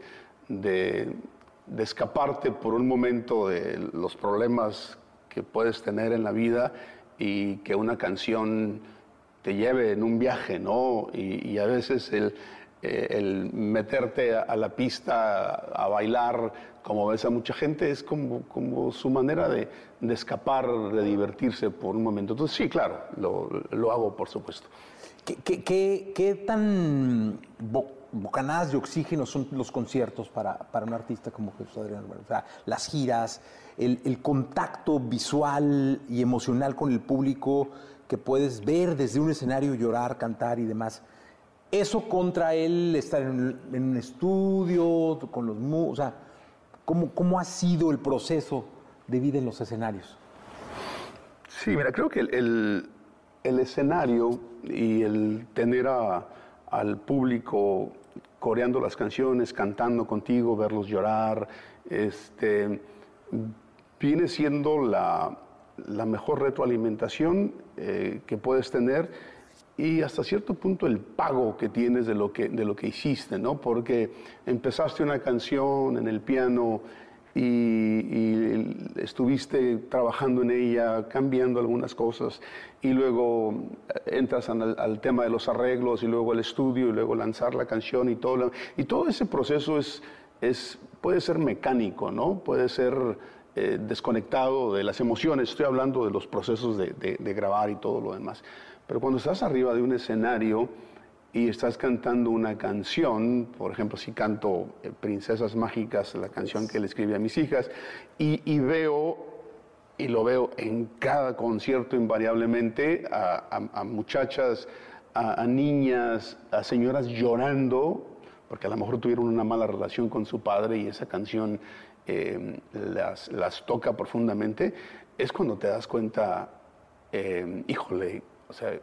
de escaparte por un momento de los problemas que puedes tener en la vida y que una canción te lleve en un viaje, ¿no? Y, y a veces el, eh, el meterte a, la pista a bailar, como ves a mucha gente, es como, como su manera de, de escapar, de divertirse por un momento. Entonces, sí, claro, lo, lo hago, por supuesto. ¿Qué, qué- qué- qué tan bo- bocanadas de oxígeno son los conciertos para, para un artista como Jesús Adrián? O sea, las giras, el, el contacto visual y emocional con el público que puedes ver desde un escenario, llorar, cantar y demás. Eso contra él estar en, un estudio, con los o sea, ¿cómo, ¿cómo ha sido el proceso de vida en los escenarios? Sí, mira, creo que el, el- el escenario y el tener a- al público coreando las canciones, cantando contigo, verlos llorar, este, viene siendo la, la mejor retroalimentación eh, que puedes tener y hasta cierto punto el pago que tienes de lo que, de lo que hiciste, ¿no? Porque empezaste una canción en el piano y, estuviste trabajando en ella, cambiando algunas cosas, y luego eh, entras al, al tema de los arreglos, y luego el estudio, y luego lanzar la canción y todo. y todo ese proceso es, es, puede ser mecánico, ¿no? Puede ser eh, desconectado de las emociones. Estoy hablando de los procesos de, grabar y todo lo demás. Pero cuando estás arriba de un escenario y estás cantando una canción, por ejemplo, si canto eh, Princesas Mágicas, la canción que le escribí a mis hijas, y, veo, y lo veo en cada concierto invariablemente, a muchachas, a, a niñas, a señoras llorando, porque a lo mejor tuvieron una mala relación con su padre y esa canción eh, las, las toca profundamente, es cuando te das cuenta, eh, híjole, o sea,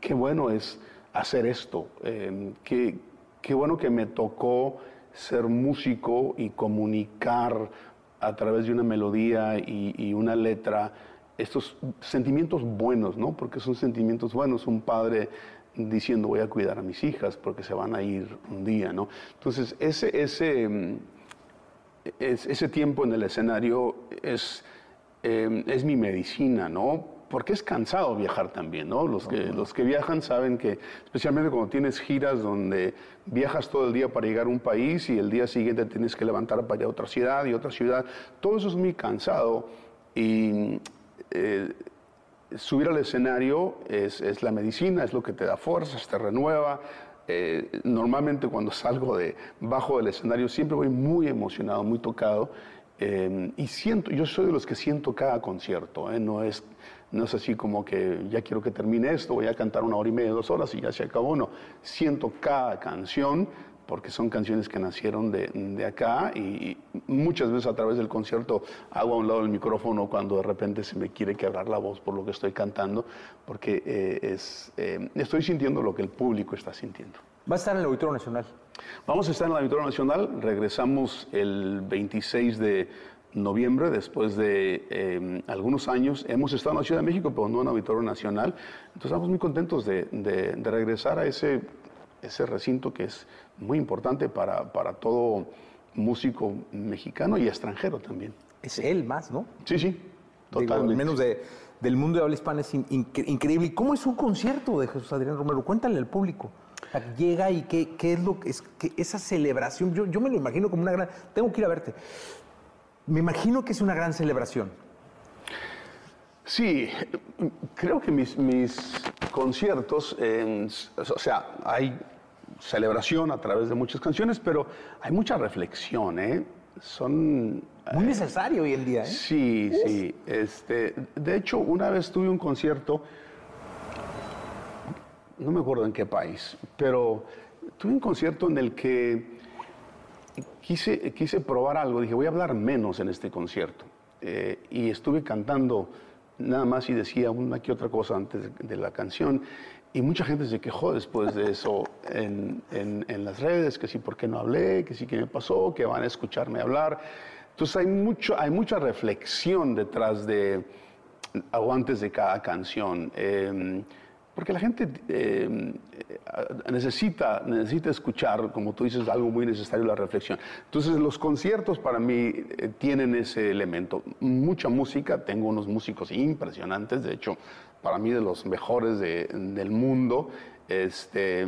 qué bueno es hacer esto, eh, qué, qué bueno que me tocó ser músico y comunicar a través de una melodía y, y una letra estos sentimientos buenos, ¿no? Porque son sentimientos buenos, un padre diciendo voy a cuidar a mis hijas porque se van a ir un día, ¿no? Entonces, ese, ese, es- ese tiempo en el escenario es, eh, es mi medicina, ¿no? Porque es cansado viajar también, ¿no? Los que, los que viajan saben que, especialmente cuando tienes giras donde viajas todo el día para llegar a un país y el día siguiente tienes que levantar para ir a otra ciudad y otra ciudad, todo eso es muy cansado y eh, subir al escenario es, es la medicina, es lo que te da fuerzas, te renueva. Eh, normalmente cuando salgo de bajo del escenario siempre voy muy emocionado, muy tocado eh, y siento, yo soy de los que siento cada concierto, ¿eh? no, es, no es así como que ya quiero que termine esto, voy a cantar una hora y media, dos horas y ya se acabó, no, siento cada canción porque son canciones que nacieron de, de acá y muchas veces a través del concierto hago a un lado el micrófono cuando de repente se me quiere quebrar la voz por lo que estoy cantando, porque eh, es, eh, estoy sintiendo lo que el público está sintiendo. Va a estar en el Auditorio Nacional. Vamos a estar en el Auditorio Nacional, regresamos el 26 de noviembre, después de eh, algunos años. Hemos estado en la Ciudad de México, pero no en el Auditorio Nacional. Entonces estamos muy contentos de, de- de regresar a ese, ese recinto que es muy importante para, para todo músico mexicano y extranjero también. Es él más, ¿no? Sí, sí, Digo, totalmente. al menos de, del mundo de habla hispana es in- increíble. ¿Y cómo es un concierto de Jesús Adrián Romero? Cuéntale al público. O sea, llega y qué, qué es lo que es que esa celebración. Yo, yo me lo imagino como una gran. Tengo que ir a verte. Me imagino que es una gran celebración. Sí, creo que mis, mis conciertos, en- o sea, hay celebración a través de muchas canciones, pero hay mucha reflexión, ¿eh? Son... Muy necesario hoy en día, ¿eh? Sí, sí. Este, de hecho, una vez tuve un concierto, no me acuerdo en qué país, pero tuve un concierto en el que quise, quise probar algo. Dije, voy a hablar menos en este concierto. Eh, y estuve cantando nada más y decía una que otra cosa antes de, de la canción. Y mucha gente se quejó después de eso en, en, en, las redes, que sí, ¿por qué no hablé? Que sí, ¿qué me pasó? Que van a escucharme hablar. Entonces hay, mucho, hay mucha reflexión detrás de, o antes de cada canción. Eh, porque la gente eh, necesita, necesita escuchar, como tú dices, algo muy necesario, la reflexión. Entonces los conciertos para mí eh, tienen ese elemento. Mucha música, tengo unos músicos impresionantes, de hecho, para mí de los mejores de, del mundo, este,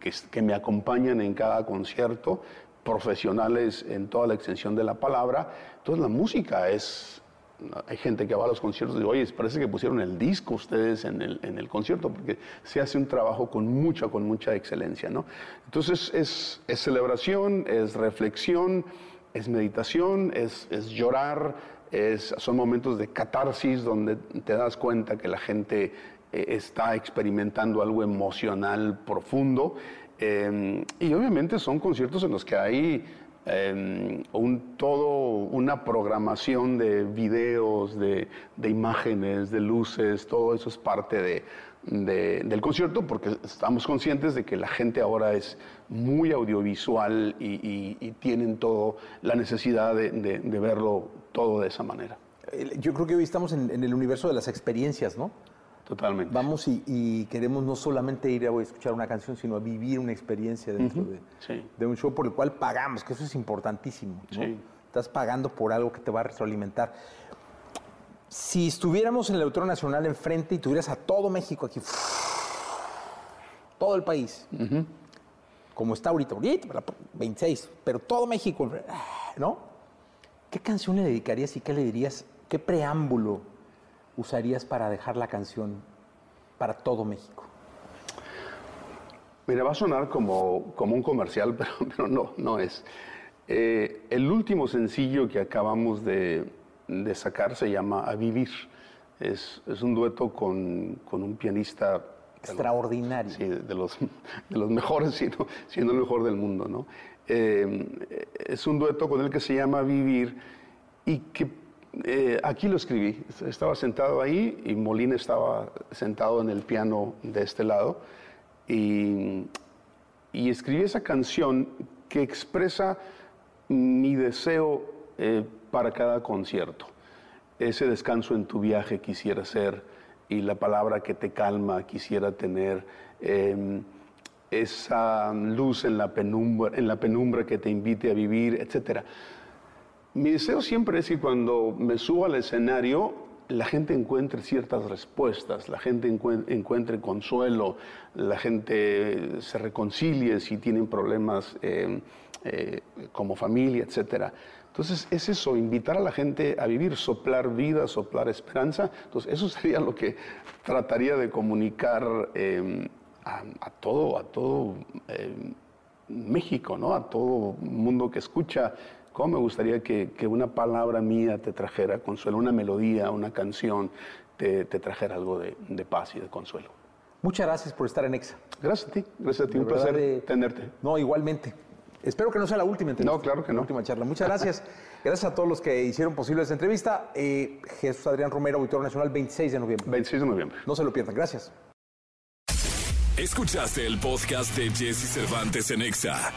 que, que me acompañan en cada concierto, profesionales en toda la extensión de la palabra. Entonces la música es hay gente que va a los conciertos y dice, oye, parece que pusieron el disco ustedes en el, en el concierto, porque se hace un trabajo con mucha, con mucha excelencia, ¿no? Entonces es, es celebración, es reflexión, es meditación, es, es llorar, es, son momentos de catarsis donde te das cuenta que la gente eh, está experimentando algo emocional profundo. Eh, y obviamente son conciertos en los que hay un, todo una programación de videos, de, imágenes, de luces, todo eso es parte de, de, del concierto porque estamos conscientes de que la gente ahora es muy audiovisual y, y, y tienen todo la necesidad de, verlo todo de esa manera. Yo creo que hoy estamos en, en el universo de las experiencias, ¿no? Totalmente. Vamos y, y, queremos no solamente ir a escuchar una canción, sino a vivir una experiencia dentro uh -huh. de, sí. de, un show por el cual pagamos, que eso es importantísimo. ¿no? Sí. Estás pagando por algo que te va a retroalimentar. Si estuviéramos en el Auditorio Nacional enfrente y tuvieras a todo México aquí, todo el país, uh -huh. como está ahorita, ahorita, 26, pero todo México, ¿no? ¿Qué canción le dedicarías y qué le dirías? ¿Qué preámbulo usarías para dejar la canción para todo México? Mira, va a sonar como, como un comercial, [laughs] pero, no, no es. Eh, el último sencillo que acabamos de, de, sacar se llama A Vivir. Es, es un dueto con, con, un pianista... Extraordinario. Sí, de los, de los mejores, [laughs] siendo, siendo el mejor del mundo, ¿no? Eh, es un dueto con el que se llama Vivir y que eh, aquí lo escribí. Estaba sentado ahí y Molina estaba sentado en el piano de este lado. Y, y escribí esa canción que expresa mi deseo eh, para cada concierto. Ese descanso en tu viaje quisiera ser y la palabra que te calma quisiera tener. Eh, esa luz en la, penumbra, en la penumbra que te invite a vivir, etcétera. Mi deseo siempre es que cuando me subo al escenario, la gente encuentre ciertas respuestas, la gente encuentre consuelo, la gente se reconcilie si tienen problemas eh, eh, como familia, etc. Entonces es eso, invitar a la gente a vivir, soplar vida, soplar esperanza. Entonces eso [laughs] sería lo que trataría de comunicar eh, a, a, todo, a todo México, ¿no? a todo mundo que escucha ¿Cómo me gustaría que, que, una palabra mía te trajera consuelo, una melodía, una canción, te, te trajera algo de, de, paz y de consuelo? Muchas gracias por estar en EXA. Gracias a ti, gracias a ti, de un placer de... tenerte. No, igualmente. Espero que no sea la última entrevista. No, claro que no. La última charla. Muchas gracias. [laughs] gracias a todos los que hicieron posible esta entrevista. Eh, Jesús Adrián Romero, Auditorio Nacional, 26 de noviembre. 26 de noviembre. No se lo pierdan. Gracias. Escuchaste el podcast de Jesse Cervantes en EXA.